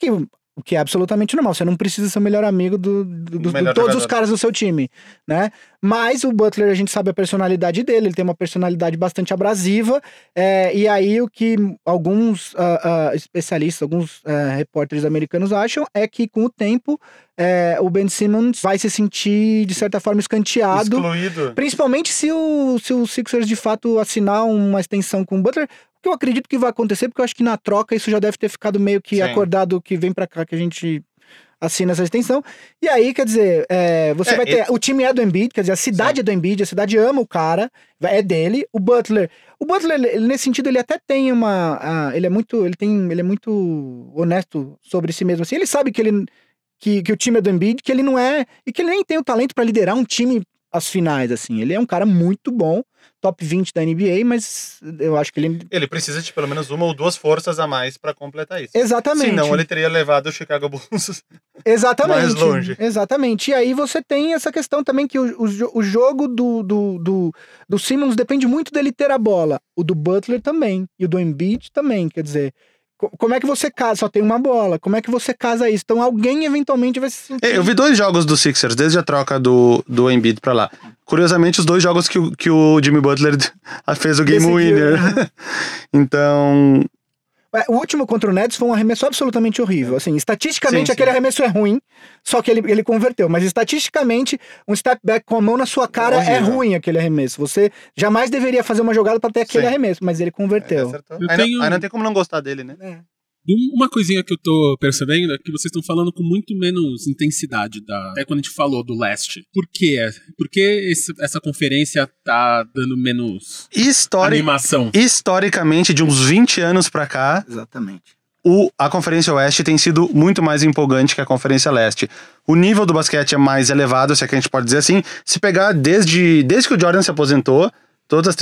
Que, o que é absolutamente normal, você não precisa ser o melhor amigo do, do- do- Melhor de todos os jogador. caras do seu time, né? Mas o Butler, a gente sabe a personalidade dele, ele tem uma personalidade bastante abrasiva, é, e aí o que alguns ah, ah, especialistas, alguns ah, repórteres americanos acham é que com o tempo é, o Ben Simmons vai se sentir, de certa forma, escanteado. Excluído. Principalmente se o, se o Sixers de fato assinar uma extensão com o Butler. Que eu acredito que vai acontecer, porque eu acho que na troca isso já deve ter ficado meio que Sim. acordado que vem pra cá que a gente assina essa extensão. E aí, quer dizer, é, você É, vai ter. O time é do Embiid, quer dizer, a cidade é do Embiid, a cidade ama o cara, é dele. O Butler. O Butler, ele- ele, nesse sentido, ele até tem uma. ele é muito. Ele tem. Ele é muito honesto sobre si mesmo. Assim, ele sabe que ele. Que, que o time é do Embiid, que ele não é. E que ele nem tem o talento pra liderar um time às finais, assim. Ele é um cara muito bom, top 20 da NBA, mas eu acho que ele. Ele precisa de pelo menos uma ou duas forças a mais pra completar isso. Exatamente. Senão ele teria levado o Chicago Bulls. Exatamente. mais longe. Exatamente. E aí você tem essa questão também que o, o, o jogo do, do, do, do Simmons depende muito dele ter a bola. O do Butler também. E o do Embiid também. Quer dizer, como é que você casa? Só tem uma bola. Como é que você casa isso? Então alguém eventualmente vai se sentir. É, Eu vi dois jogos do Sixers, desde a troca do, do Embiid pra lá. Curiosamente, os dois jogos que, o- que o Jimmy Butler fez o game winner. então, É, O último contra o Nets foi um arremesso absolutamente horrível. Assim, estatisticamente Sim, sim. aquele arremesso é ruim, só que ele, ele converteu. Mas estatisticamente, um step back com a mão na sua cara é ruim aquele arremesso. Você jamais deveria fazer uma jogada para ter aquele Sim. arremesso, mas ele converteu. Aí, tenho- não, aí não tem como não gostar dele, né? É. Um- Uma coisinha que eu tô percebendo é que vocês estão falando com muito menos intensidade da. Até quando a gente falou do leste. Por quê? Por que esse- essa conferência tá dando menos Histori- animação? Historicamente, de uns 20 anos pra cá, Exatamente. o, a Conferência Oeste tem sido muito mais empolgante que a Conferência Leste. O nível do basquete é mais elevado, se é que a gente pode dizer assim. Se pegar desde, desde que o Jordan se aposentou, todas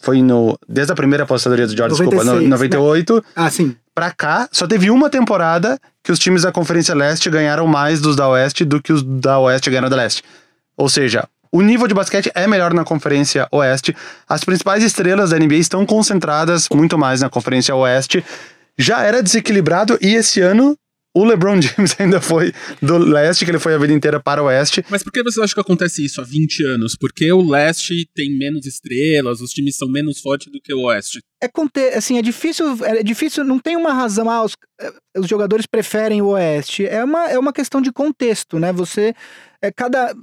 foi no desde a primeira aposentadoria do Jordan, desculpa, no, 96, 98, Ah, sim. Pra cá, só teve uma temporada que os times da Conferência Leste ganharam mais dos da Oeste do que os da Oeste ganharam da Leste. Ou seja, o nível de basquete é melhor na Conferência Oeste. As principais estrelas da NBA estão concentradas muito mais na Conferência Oeste. Já era desequilibrado e esse ano o LeBron James ainda foi do Leste, que ele foi a vida inteira para o Oeste. Mas por que você acha que acontece isso há 20 anos? Porque o leste tem menos estrelas, os times são menos fortes do que o oeste. É conter, assim, é difícil, é difícil, não tem uma razão, ah, os, eh, os jogadores preferem o Oeste. É uma, é uma questão de contexto, né? Você, é cada,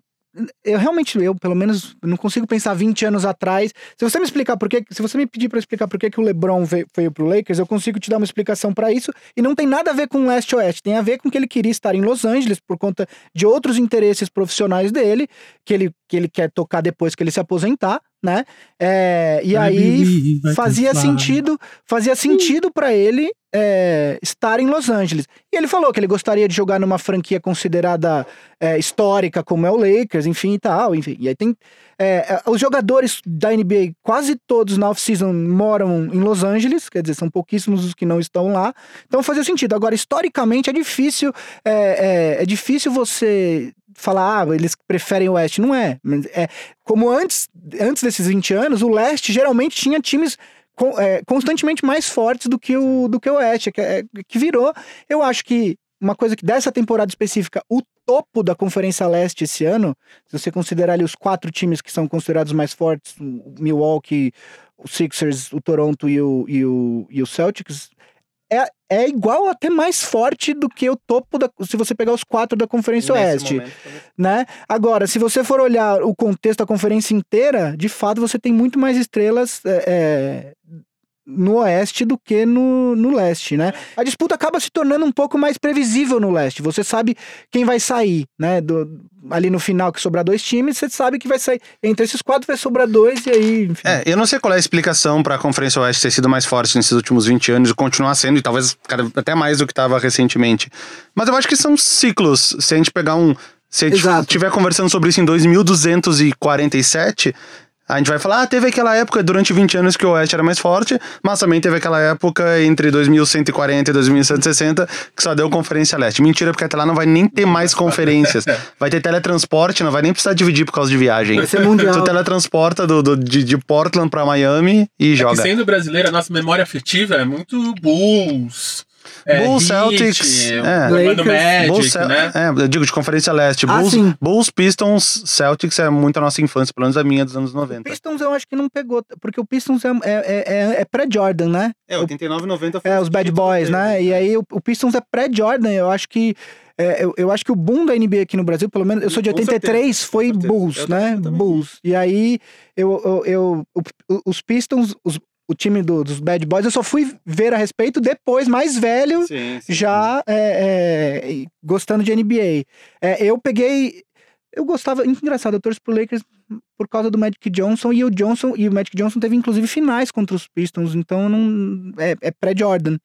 eu realmente, eu pelo menos não consigo pensar 20 anos atrás. Se você me explicar por que, se você me pedir para explicar por que, que o LeBron veio, veio pro Lakers, eu consigo te dar uma explicação para isso e não tem nada a ver com leste oeste, tem a ver com que ele queria estar em Los Angeles por conta de outros interesses profissionais dele, que ele, que ele quer tocar depois que ele se aposentar, né? É, e aí fazia sentido, fazia sentido para ele é, estar em Los Angeles. E ele falou que ele gostaria de jogar numa franquia considerada é, histórica como é o Lakers, enfim e tal. Enfim. E aí tem. É, é os jogadores da NBA, quase todos na off-season moram em Los Angeles, quer dizer, são pouquíssimos os que não estão lá. Então fazia sentido. Agora, historicamente, é difícil. é, é, é difícil você falar, ah, eles preferem o Oeste. Não é. é. Como antes, antes desses 20 anos, o Leste geralmente tinha times constantemente mais fortes do que o, do que o Oeste, que, é, que virou. Eu acho que uma coisa que dessa temporada específica, o topo da Conferência Leste esse ano, se você considerar ali os quatro times que são considerados mais fortes, o Milwaukee, o Sixers, o Toronto e o, e o, e o Celtics, é, é igual até mais forte do que o topo da. Se você pegar os quatro da Conferência Nesse Oeste. Momento, né? Agora, se você for olhar o contexto da conferência inteira, de fato você tem muito mais estrelas é, é no oeste do que no, no leste, né? A disputa acaba se tornando um pouco mais previsível no leste. Você sabe quem vai sair, né? Do, ali no final que sobrar dois times, você sabe que vai sair. Entre esses quatro vai sobrar dois e aí. Enfim. É, eu não sei qual é a explicação para a Conferência Oeste ter sido mais forte nesses últimos 20 anos e continuar sendo, e talvez até mais do que estava recentemente. Mas eu acho que são ciclos. Se a gente pegar um. Se a gente estiver conversando sobre isso em 2247, a gente vai falar, ah, teve aquela época durante 20 anos que o Oeste era mais forte, mas também teve aquela época entre 2140 e 2160 que só deu Conferência Leste. Mentira, porque até lá não vai nem ter mais conferências. Vai ter teletransporte, não vai nem precisar dividir por causa de viagem. Vai ser mundial. Tu teletransporta do, do de, de, Portland pra Miami e é joga. sendo brasileiro, a nossa memória afetiva é muito Bulls. É, Bulls, Celtics, é, Lakers, Magic, Bulls, né? É, eu digo de Conferência Leste. Ah, Bulls, Bulls, Pistons, Celtics é muito a nossa infância, pelo menos a minha dos anos 90. O Pistons eu acho que não pegou, porque o Pistons é, é, é, é pré-Jordan, né? É, 89 90 É, os Bad Boys, né? E aí o, o Pistons é pré-Jordan, eu acho que é, eu, eu, acho que o boom da NBA aqui no Brasil, pelo menos, eu sou de 83, foi Bulls, né? Bulls. E aí, eu, eu, eu, os Pistons, os, o time do, dos Bad Boys, eu só fui ver a respeito depois, mais velho, sim, sim, já sim. É, é, gostando de NBA. É, eu peguei. Eu gostava. Engraçado, eu torço pro Lakers por causa do Magic Johnson e o Johnson e o Magic Johnson teve inclusive finais contra os Pistons, então não é, é pré-Jordan,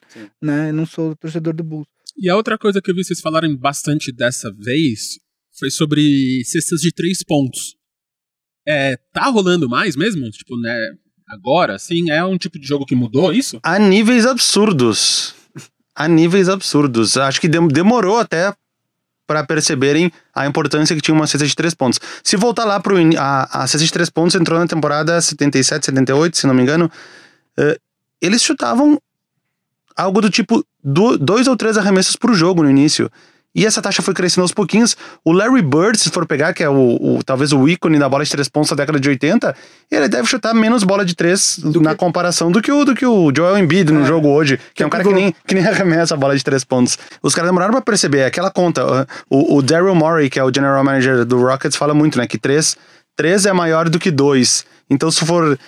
né? não sou torcedor do Bulls. E a outra coisa que eu vi vocês falarem bastante dessa vez foi sobre cestas de três pontos. É, tá rolando mais mesmo? Tipo, né? Agora, assim, é um tipo de jogo que mudou isso? A níveis absurdos. A níveis absurdos. Acho que demorou até para perceberem a importância que tinha uma cesta de três pontos. Se voltar lá para a, a cesta de três pontos entrou na temporada 77, 78, se não me engano, uh, eles chutavam algo do tipo do, dois ou três arremessos por jogo no início. E essa taxa foi crescendo aos pouquinhos. O Larry Bird, se for pegar, que é o, o talvez o ícone da bola de três pontos da década de 80, ele deve chutar menos bola de três do na que... comparação do que, o, do que o Joel Embiid no é. jogo hoje, que, que é um cara que nem, que nem arremessa a bola de três pontos. Os caras demoraram pra perceber, aquela conta. O, o Daryl Morey, que é o general manager do Rockets, fala muito, né, que três, três é maior do que dois. Então, se for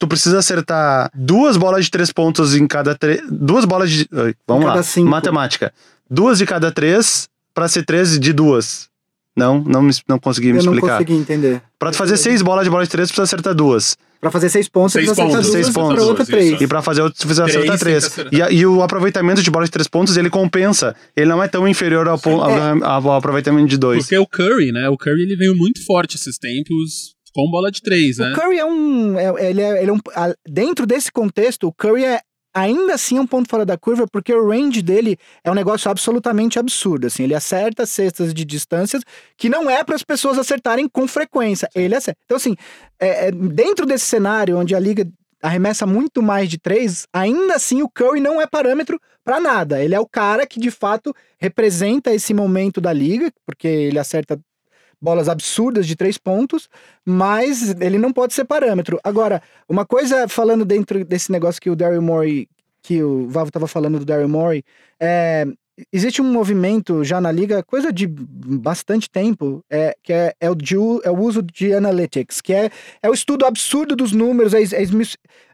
tu precisa acertar duas bolas de três pontos em cada três. Duas bolas de. Vamos lá. Cinco. Matemática. Duas de cada três para ser 13 de duas. Não, não, me, não consegui me eu explicar. Eu não consegui entender. Pra tu fazer seis bolas de bola de três, precisa acertar duas. Pra fazer seis pontos, seis precisa pontos. acertar duas. Seis pontos. Pra outra, três. E pra fazer outro, você precisa acertar três. E, e, o aproveitamento de bola de três pontos, ele compensa. Ele não é tão inferior ao, ao, é. ao, ao aproveitamento de dois. Porque o Curry, né? O Curry, ele veio muito forte esses tempos com bola de três, né? O Curry é um. É, ele é, ele é um. Dentro desse contexto, o Curry é ainda assim é um ponto fora da curva, porque o range dele é um negócio absolutamente absurdo. Assim, ele acerta cestas de distâncias que não é para as pessoas acertarem com frequência. Ele acerta. Então, assim, é, é, dentro desse cenário onde a liga arremessa muito mais de três, ainda assim o Curry não é parâmetro para nada. Ele é o cara que de fato representa esse momento da liga, porque ele acerta bolas absurdas de três pontos, mas ele não pode ser parâmetro. Agora, uma coisa falando dentro desse negócio que o Daryl Morey, que o Vavo estava falando do Daryl Morey, é, existe um movimento já na liga, coisa de bastante tempo, é, que é, é, o, de, é o uso de analytics, que é, é o estudo absurdo dos números. É, é,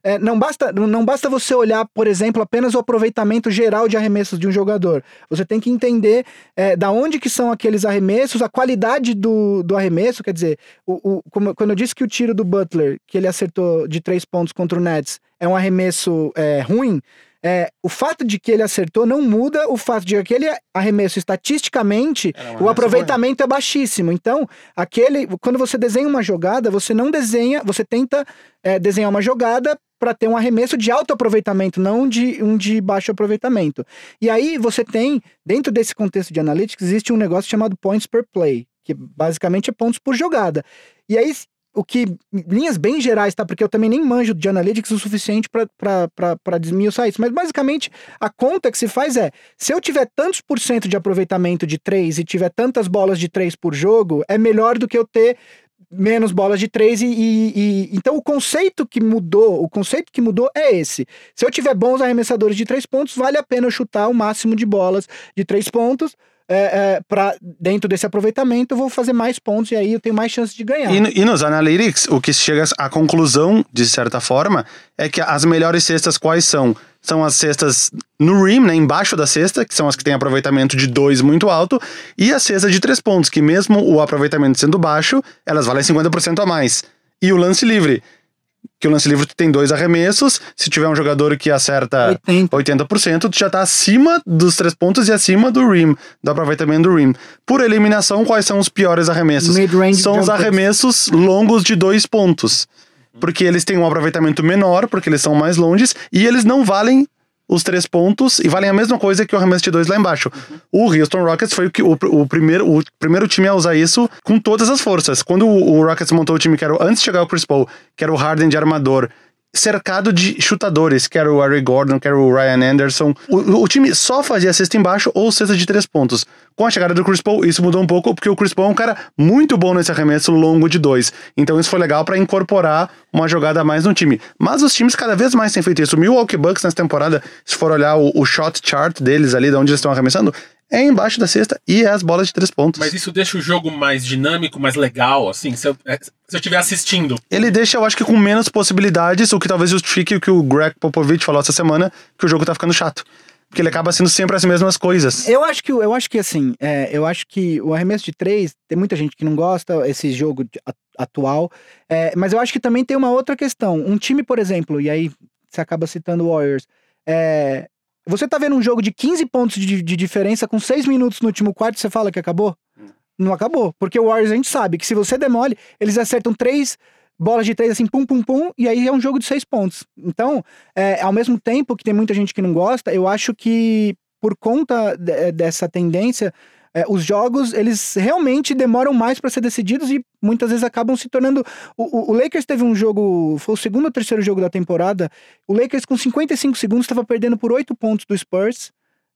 é, não, basta, não basta você olhar, por exemplo, apenas o aproveitamento geral de arremessos de um jogador. Você tem que entender é, da onde que são aqueles arremessos, a qualidade do, do arremesso. Quer dizer, o, o, como, quando eu disse que o tiro do Butler, que ele acertou de três pontos contra o Nets, é um arremesso é, ruim é, o fato de que ele acertou não muda o fato de que aquele arremesso estatisticamente o aproveitamento é baixíssimo. Então, aquele quando você desenha uma jogada, você não desenha, você tenta é, desenhar uma jogada para ter um arremesso de alto aproveitamento, não de um de baixo aproveitamento. E aí você tem, dentro desse contexto de analytics, existe um negócio chamado points per play, que basicamente é pontos por jogada. E aí, o que, linhas bem gerais, tá? Porque eu também nem manjo de analytics o suficiente para desmiuçar isso. Mas basicamente, a conta que se faz é: se eu tiver tantos por cento de aproveitamento de três e tiver tantas bolas de três por jogo, é melhor do que eu ter menos bolas de três e, e, e, então o conceito que mudou, o conceito que mudou é esse. Se eu tiver bons arremessadores de três pontos, vale a pena eu chutar o máximo de bolas de três pontos é, é, para dentro desse aproveitamento eu vou fazer mais pontos e aí eu tenho mais chance de ganhar. E, e, nos analytics, o que chega à conclusão, de certa forma, é que as melhores cestas quais são? São as cestas no rim, né, embaixo da cesta, que são as que têm aproveitamento de dois muito alto, e as cestas de três pontos, que mesmo o aproveitamento sendo baixo, elas valem 50% a mais. E o lance livre, que o lance livre tem dois arremessos. Se tiver um jogador que acerta 80%, 80% tu já tá acima dos três pontos e acima do rim, do aproveitamento do rim. Por eliminação, quais são os piores arremessos? São os arremessos longos de dois pontos. Porque eles têm um aproveitamento menor, porque eles são mais longes, e eles não valem os três pontos e valem a mesma coisa que o arremesso de dois lá embaixo. Uhum. O Houston Rockets foi o, que, o, o, primeiro, o primeiro time a usar isso com todas as forças. Quando o, o Rockets montou o time que era antes de chegar o Chris Paul, que era o Harden de armador, cercado de chutadores, que era o Harry Gordon, que era o Ryan Anderson. O, o, time só fazia cesta embaixo ou cesta de três pontos. Com a chegada do Chris Paul, isso mudou um pouco, porque o Chris Paul é um cara muito bom nesse arremesso longo de dois. Então isso foi legal para incorporar uma jogada a mais no time. Mas os times cada vez mais têm feito isso. O Milwaukee Bucks nessa temporada, se for olhar o, o shot chart deles ali, de onde eles estão arremessando, é embaixo da cesta e é as bolas de três pontos. Mas isso deixa o jogo mais dinâmico, mais legal, assim, se eu, é, se eu estiver assistindo. Ele deixa, eu acho que com menos possibilidades, o que talvez justifique o que o Greg Popovich falou essa semana, que o jogo tá ficando chato. Porque ele acaba sendo sempre as mesmas coisas. Eu acho que, eu acho que assim, é, eu acho que o arremesso de três, tem muita gente que não gosta, esse jogo atual, é, mas eu acho que também tem uma outra questão. Um time, por exemplo, e aí você acaba citando o Warriors, é, você tá vendo um jogo de 15 pontos de, de diferença com 6 minutos no último quarto, você fala que acabou? Hum. Não acabou. Porque o Warriors a gente sabe que se você demole, eles acertam três bolas de três assim, pum, pum, pum, e aí é um jogo de seis pontos. Então, é, ao mesmo tempo que tem muita gente que não gosta, eu acho que por conta de, dessa tendência, é, os jogos eles realmente demoram mais para ser decididos e muitas vezes acabam se tornando. O, o, Lakers teve um jogo, foi o segundo ou terceiro jogo da temporada. O Lakers, com 55 segundos, estava perdendo por 8 pontos do Spurs.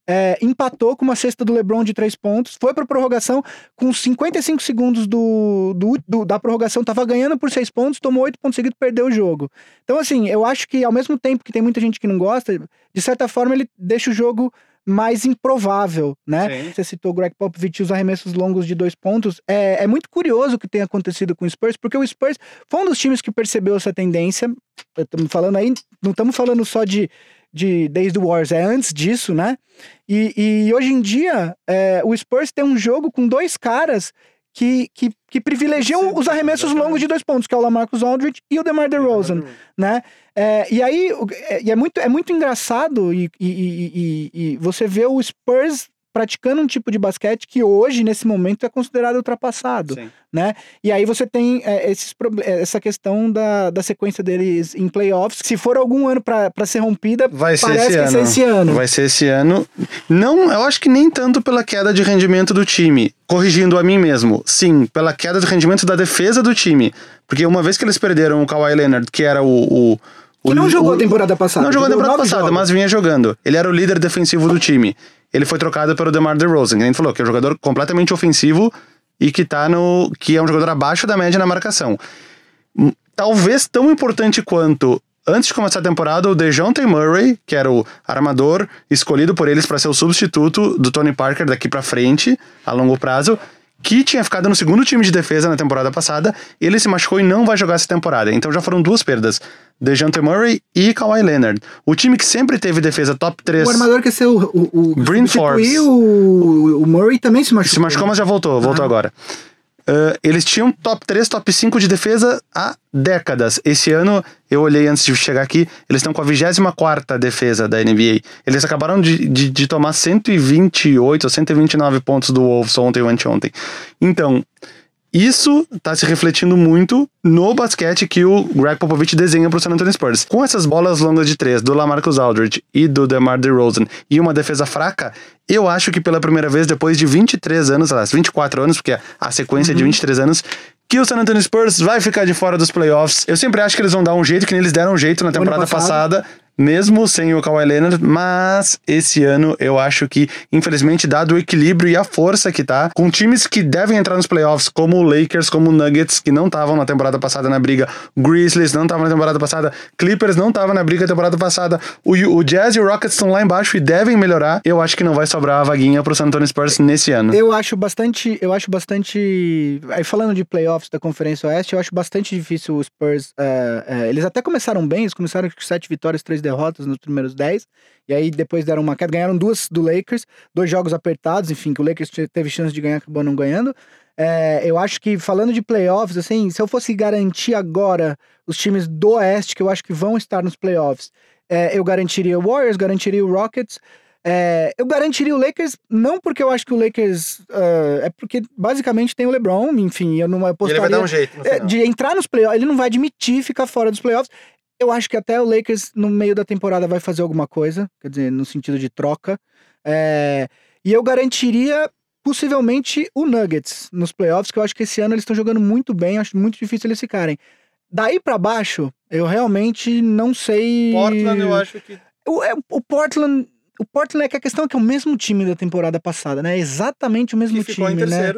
É, empatou com uma cesta do LeBron de 3 pontos, foi para prorrogação com 55 segundos do, do, do da prorrogação, estava ganhando por 6 pontos, tomou 8 pontos seguidos, perdeu o jogo. Então, assim, eu acho que ao mesmo tempo que tem muita gente que não gosta, de certa forma ele deixa o jogo mais improvável, né? Sim. Você citou o Greg Popovich e os arremessos longos de dois pontos. É, é muito curioso o que tem acontecido com o Spurs, porque o Spurs foi um dos times que percebeu essa tendência. Estamos falando aí, não estamos falando só de, de desde o Wars, é antes disso, né? E, e hoje em dia, é, o Spurs tem um jogo com dois caras que, que, que privilegiam os arremessos longos de dois pontos, que é o Lamarcus Aldridge e o DeMar DeRozan, né? É, e aí, é, e é, muito, é muito engraçado e, e, e, e, você vê o Spurs praticando um tipo de basquete que hoje, nesse momento, é considerado ultrapassado, Sim. né? E aí você tem é, esses, é, essa questão da, da sequência deles em playoffs. Se for algum ano para ser rompida, vai ser parece esse, ano. ser esse ano. Vai ser esse ano. Não, eu acho que nem tanto pela queda de rendimento do time. Corrigindo a mim mesmo. Sim, pela queda de rendimento da defesa do time. Porque uma vez que eles perderam o Kawhi Leonard, que era o, o que não jogou a temporada passada. Não jogou a temporada passada, jogos. mas vinha jogando. Ele era o líder defensivo do time ele foi trocado pelo DeMar DeRozan, que a gente falou, que é um jogador completamente ofensivo e que tá no que é um jogador abaixo da média na marcação. Hum, talvez tão importante quanto antes de começar a temporada, o DeJounte Murray, que era o armador escolhido por eles para ser o substituto do Tony Parker daqui para frente, a longo prazo, que tinha ficado no segundo time de defesa na temporada passada, ele se machucou e não vai jogar essa temporada. Então já foram duas perdas. DeJounte Murray e Kawhi Leonard. O time que sempre teve defesa top 3. O armador que é ser o, o, o Bryn substituir Forbes. o, o Murray também se machucou. Se machucou, mas já voltou, voltou Ah. agora. Uh, eles tinham top 3, top 5 de defesa há décadas. Esse ano, eu olhei antes de chegar aqui, eles estão com a 24 defesa da NBA. Eles acabaram de, de, de tomar 128 ou 129 pontos do Wolves ontem ou anteontem. Então, isso tá se refletindo muito no basquete que o Greg Popovich desenha pro San Antonio Spurs. Com essas bolas longas de três do LaMarcus Aldridge e do DeMar DeRozan e uma defesa fraca, eu acho que pela primeira vez depois de 23 anos, aliás, 24 anos, porque a sequência é de 23 anos, que o San Antonio Spurs vai ficar de fora dos playoffs. Eu sempre acho que eles vão dar um jeito, que nem eles deram um jeito na temporada passada, mesmo sem o Kawhi Leonard, mas esse ano eu acho que, infelizmente, dado o equilíbrio e a força que tá, com times que devem entrar nos playoffs, como o Lakers, como o Nuggets, que não estavam na temporada passada na briga, Grizzlies não estavam na temporada passada, Clippers não estavam na briga na temporada passada, o, o Jazz e o Rockets estão lá embaixo e devem melhorar, eu acho que não vai sobrar a vaguinha pro San Antonio Spurs nesse ano. Eu acho bastante, eu acho bastante. Aí falando de playoffs da Conferência Oeste, eu acho bastante difícil os Spurs. eh, eh, eles até começaram bem, eles começaram com sete vitórias, três derrotas nos primeiros dez. E aí depois deram uma queda, ganharam duas do Lakers, dois jogos apertados, enfim, que o Lakers te- teve chance de ganhar, acabou não ganhando. Eh, eu acho que falando de playoffs, assim, se eu fosse garantir agora os times do Oeste que eu acho que vão estar nos playoffs, eh, eu garantiria o Warriors, garantiria o Rockets. É, eu garantiria o Lakers, não porque eu acho que o Lakers. ah, é porque basicamente tem o LeBron, enfim, eu não apostaria. um jeito é, de entrar nos playoffs, ele não vai admitir ficar fora dos playoffs. Eu acho que até o Lakers, no meio da temporada, vai fazer alguma coisa, quer dizer, no sentido de troca. É, e eu garantiria, possivelmente, o Nuggets nos playoffs, que eu acho que esse ano eles estão jogando muito bem, acho muito difícil eles ficarem. Daí pra baixo, eu realmente não sei. acho que. O, é, o Portland. O Portland é que a questão é que é o mesmo time da temporada passada, né? Exatamente o mesmo time, né?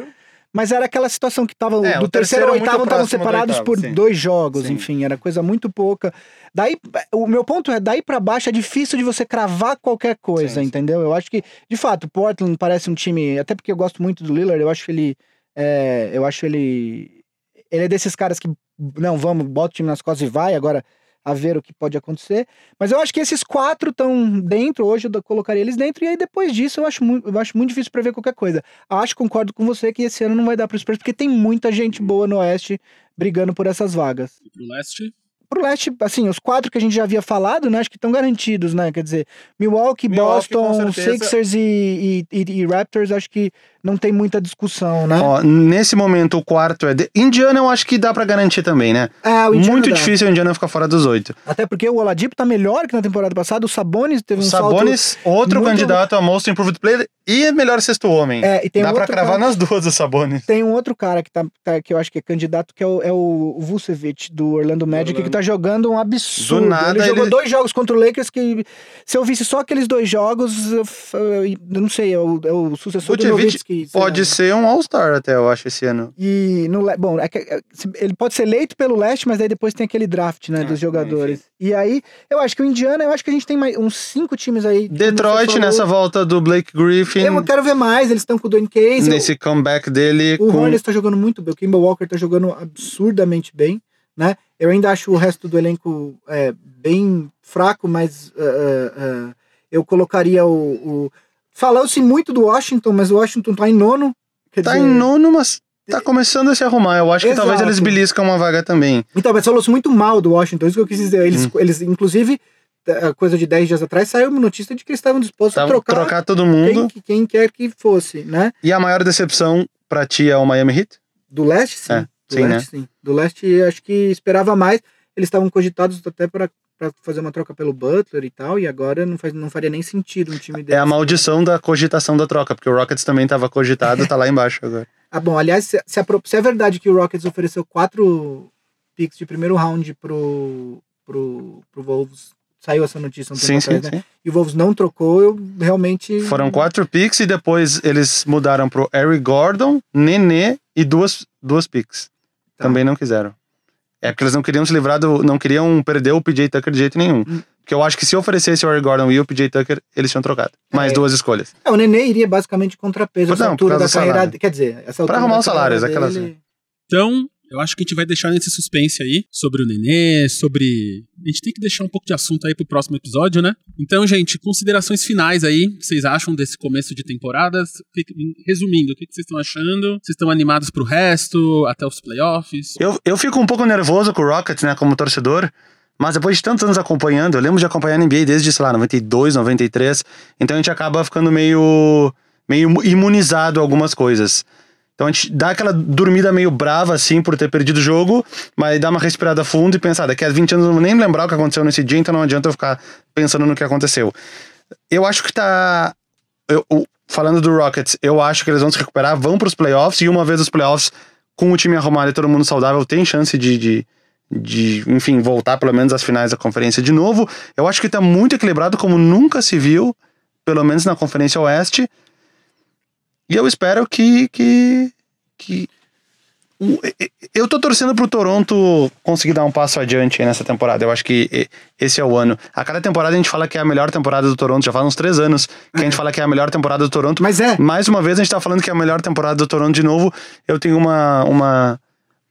Mas era aquela situação que tava É, do terceiro ao oitavo estavam separados oitavo, por sim. dois jogos, Sim. enfim, era coisa muito pouca. Daí, o meu ponto é, daí pra baixo é difícil de você cravar qualquer coisa, Sim, sim. entendeu? Eu acho que, de fato, o Portland parece um time, até porque eu gosto muito do Lillard, eu acho que ele, é, eu acho ele, ele é desses caras que, não, vamos, bota o time nas costas e vai, agora a ver o que pode acontecer. Mas eu acho que esses quatro estão dentro, hoje eu colocaria eles dentro, e aí depois disso eu acho muito, eu acho muito difícil prever qualquer coisa. Acho, concordo com você que esse ano não vai dar pro Spurs, porque tem muita gente boa no Oeste brigando por essas vagas. E pro leste? Pro Leste, assim, os quatro que a gente já havia falado, né, acho que estão garantidos, né, quer dizer, Milwaukee, Milwaukee, Boston. Sixers e, e, e- e Raptors, acho que não tem muita discussão, né? Ó, nesse momento, o quarto é. De... Indiana, eu acho que dá pra garantir também, né? Ah, o Indiana Muito dá. difícil o Indiana ficar fora dos oito. Até porque o Oladipo tá melhor que na temporada passada, o Sabonis teve O um salto... Sabonis, outro muito- candidato a Most Improved Player e melhor sexto homem. É, e tem dá pra outro cravar cara- nas duas o Sabonis. Tem um outro cara que, tá, tá- que eu acho que é candidato, que é o, é o Vucevic, do Orlando Magic, Orlando. que tá jogando um absurdo. Do nada, ele jogou ele- dois jogos contra o Lakers que, se eu visse só aqueles dois jogos, eu, eu não sei, é o, é o sucessor do Vucevic Sei Pode lá. ser um All-Star até, eu acho, esse ano. E no, bom, é que- é, ele pode ser eleito pelo leste, mas aí depois tem aquele draft, né, Ah, dos jogadores. E aí, eu acho que o Indiana, eu acho que a gente tem mais uns cinco times aí. Detroit, nessa volta do Blake Griffin, Eu quero ver mais, eles estão com o Dwayne Casey. nesse comeback dele. O com... Hornets tá jogando muito bem, o Kimba Walker tá jogando absurdamente bem, né? Eu ainda acho o resto do elenco é, bem fraco, mas ah, ah, eu colocaria o. o... Falou-se muito do Washington, mas o Washington tá em nono. Tá dizer, em nono, mas tá começando a se arrumar. Eu acho que talvez eles beliscam uma vaga também. Então, mas falou-se muito mal do Washington, isso que eu quis dizer. Eles, Hum. eles inclusive, a coisa de 10 dias atrás, saiu uma notícia de que eles estavam dispostos Tá, a trocar, trocar todo quem, mundo. quem quer que fosse, né? E a maior decepção pra ti é o Miami Heat? Do leste, sim. É, do sim, leste, sim. Do leste, acho que esperava mais. Eles estavam cogitados até para fazer uma troca pelo Butler e tal, e agora não, faz, não faria nem sentido um time É deles. a maldição da cogitação da troca, porque o Rockets também tava cogitado, tá lá embaixo agora. Ah, bom, aliás, se, se, a se é verdade que o Rockets ofereceu quatro picks de primeiro round pro, pro, pro Wolves, saiu essa notícia um tempo Sim, sim, né? sim. E o Wolves não trocou, eu realmente. Foram quatro picks e depois eles mudaram pro Eric Gordon, Nenê e duas, duas picks. Tá. Também não quiseram. É porque eles não queriam se livrar do. não queriam perder o PJ Tucker de jeito nenhum. Hum. Porque eu acho que se oferecesse o Aaron Gordon e o PJ Tucker, eles tinham trocado. Mais É. duas escolhas. É, o Nenê iria basicamente contrapeso essa Não, altura da carreira. salário. Quer dizer, essa altura arrumar da os salários, aquelas- dele- Então, eu acho que a gente vai deixar nesse suspense aí sobre o Nenê, sobre. A gente tem que deixar um pouco de assunto aí pro próximo episódio, né? Então, gente, considerações finais aí. O que vocês acham desse começo de que- Resumindo, o que que vocês estão achando? Vocês estão animados pro resto, até os playoffs? Eu, eu fico um pouco nervoso com o Rockets, né, como torcedor. Mas depois de tantos anos acompanhando, eu lembro de acompanhar a NBA desde, sei lá, 92, 93. Então a gente acaba ficando meio, meio imunizado a algumas coisas. Então a gente dá aquela dormida meio brava, assim, por ter perdido o jogo, mas dá uma respirada fundo e pensar, daqui a 20 anos eu não vou nem lembrar o que aconteceu nesse dia, então não adianta eu ficar pensando no que aconteceu. Eu acho que tá. eu- falando do Rockets, eu acho que eles vão se recuperar, vão pros playoffs, e uma vez os playoffs, com o time arrumado e todo mundo saudável, tem chance de, de, de, enfim, voltar pelo menos às finais da conferência de novo. Eu acho que tá muito equilibrado, como nunca se viu, pelo menos na Conferência Oeste. E eu espero que. que, que eu tô torcendo pro Toronto conseguir dar um passo adiante aí nessa temporada. Eu acho que esse é o ano. A cada temporada a gente fala que é a melhor temporada do Toronto. Já faz uns três anos que a gente fala que é a melhor temporada do Toronto. Mas é. Mais uma vez a gente tá falando que é a melhor temporada do Toronto de novo. Eu tenho uma. uma,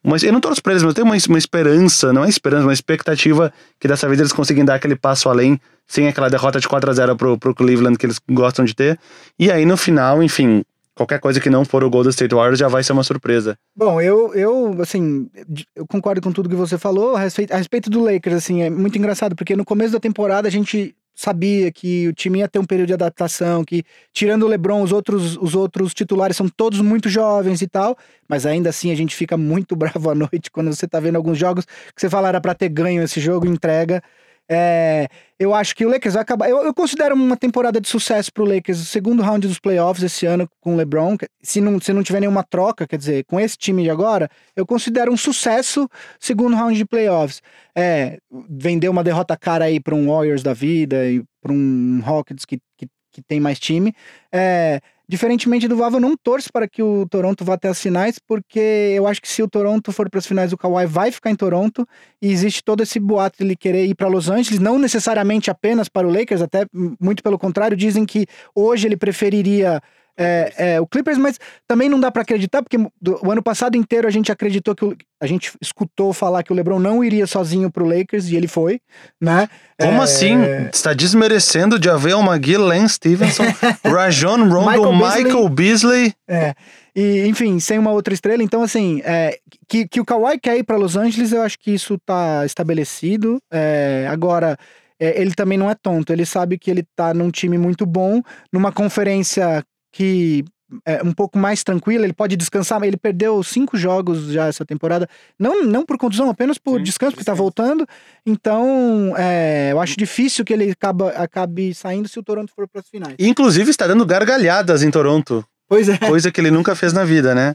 uma eu não torço pra eles, mas eu tenho uma, uma esperança, não é esperança, uma expectativa que dessa vez eles conseguem dar aquele passo além, sem aquela derrota de 4 a 0 pro, pro Cleveland que eles gostam de ter. E aí no final, enfim, qualquer coisa que não for o Golden State Warriors já vai ser uma surpresa. Bom, eu, eu, assim, eu concordo com tudo que você falou. A respeito, a respeito do Lakers, assim, é muito engraçado, porque no começo da temporada a gente sabia que o time ia ter um período de adaptação, que tirando o LeBron, os outros, os outros titulares são todos muito jovens e tal, mas ainda assim a gente fica muito bravo à noite quando você tá vendo alguns jogos que você fala era pra ter ganho esse jogo, entrega. É, eu acho que o Lakers vai acabar. Eu, eu considero uma temporada de sucesso pro Lakers, o segundo round dos playoffs esse ano com o LeBron. Se não, se não tiver nenhuma troca, quer dizer, com esse time de agora, eu considero um sucesso segundo round de playoffs. É, vender uma derrota cara aí para um Warriors da vida e para um Rockets que, que, que tem mais time. É, diferentemente do Vava, eu não torço para que o Toronto vá até as finais, porque eu acho que se o Toronto for para as finais, o Kawhi vai ficar em Toronto e existe todo esse boato de ele querer ir para Los Angeles, não necessariamente apenas para o Lakers, até muito pelo contrário, dizem que hoje ele preferiria é, é, o Clippers, mas também não dá para acreditar, porque do- o ano passado inteiro a gente acreditou que o, a gente escutou falar que o LeBron não iria sozinho pro Lakers e ele foi, né? Como É, assim? Está desmerecendo de Javel McGee, Lance Stevenson, Rajon Rondo, Michael Beasley. Michael Beasley. É. E, enfim, sem uma outra estrela. Então, assim, é, que, que o Kawhi quer ir para Los Angeles, eu acho que isso tá estabelecido. É, agora, é, ele também não é tonto. Ele sabe que ele tá num time muito bom, numa conferência que é um pouco mais tranquila, ele pode descansar, mas ele perdeu cinco jogos já essa temporada, não, não por contusão, apenas por Sim, descanso, porque tá descanso. voltando. Então, é, eu acho difícil que ele acaba, acabe saindo se o Toronto for para as finais. E, Inclusive está dando gargalhadas em Toronto, Pois é. coisa que ele nunca fez na vida, né?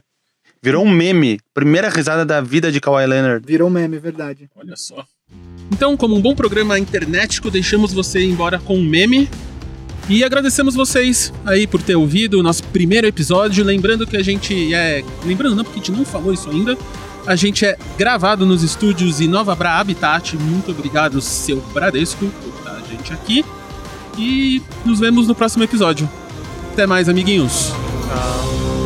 Virou um meme. Primeira risada da vida de Kawhi Leonard. Virou meme, é verdade. Olha só. Então, como um bom programa internetico, deixamos você ir embora com um meme. E agradecemos vocês aí por ter ouvido o nosso primeiro episódio. Lembrando que a gente é. Lembrando, não, porque a gente não falou isso ainda. A gente é gravado nos estúdios Inova Bra Habitat. Muito obrigado, seu Bradesco, por estar a gente aqui. E nos vemos no próximo episódio. Até mais, amiguinhos. Tchau.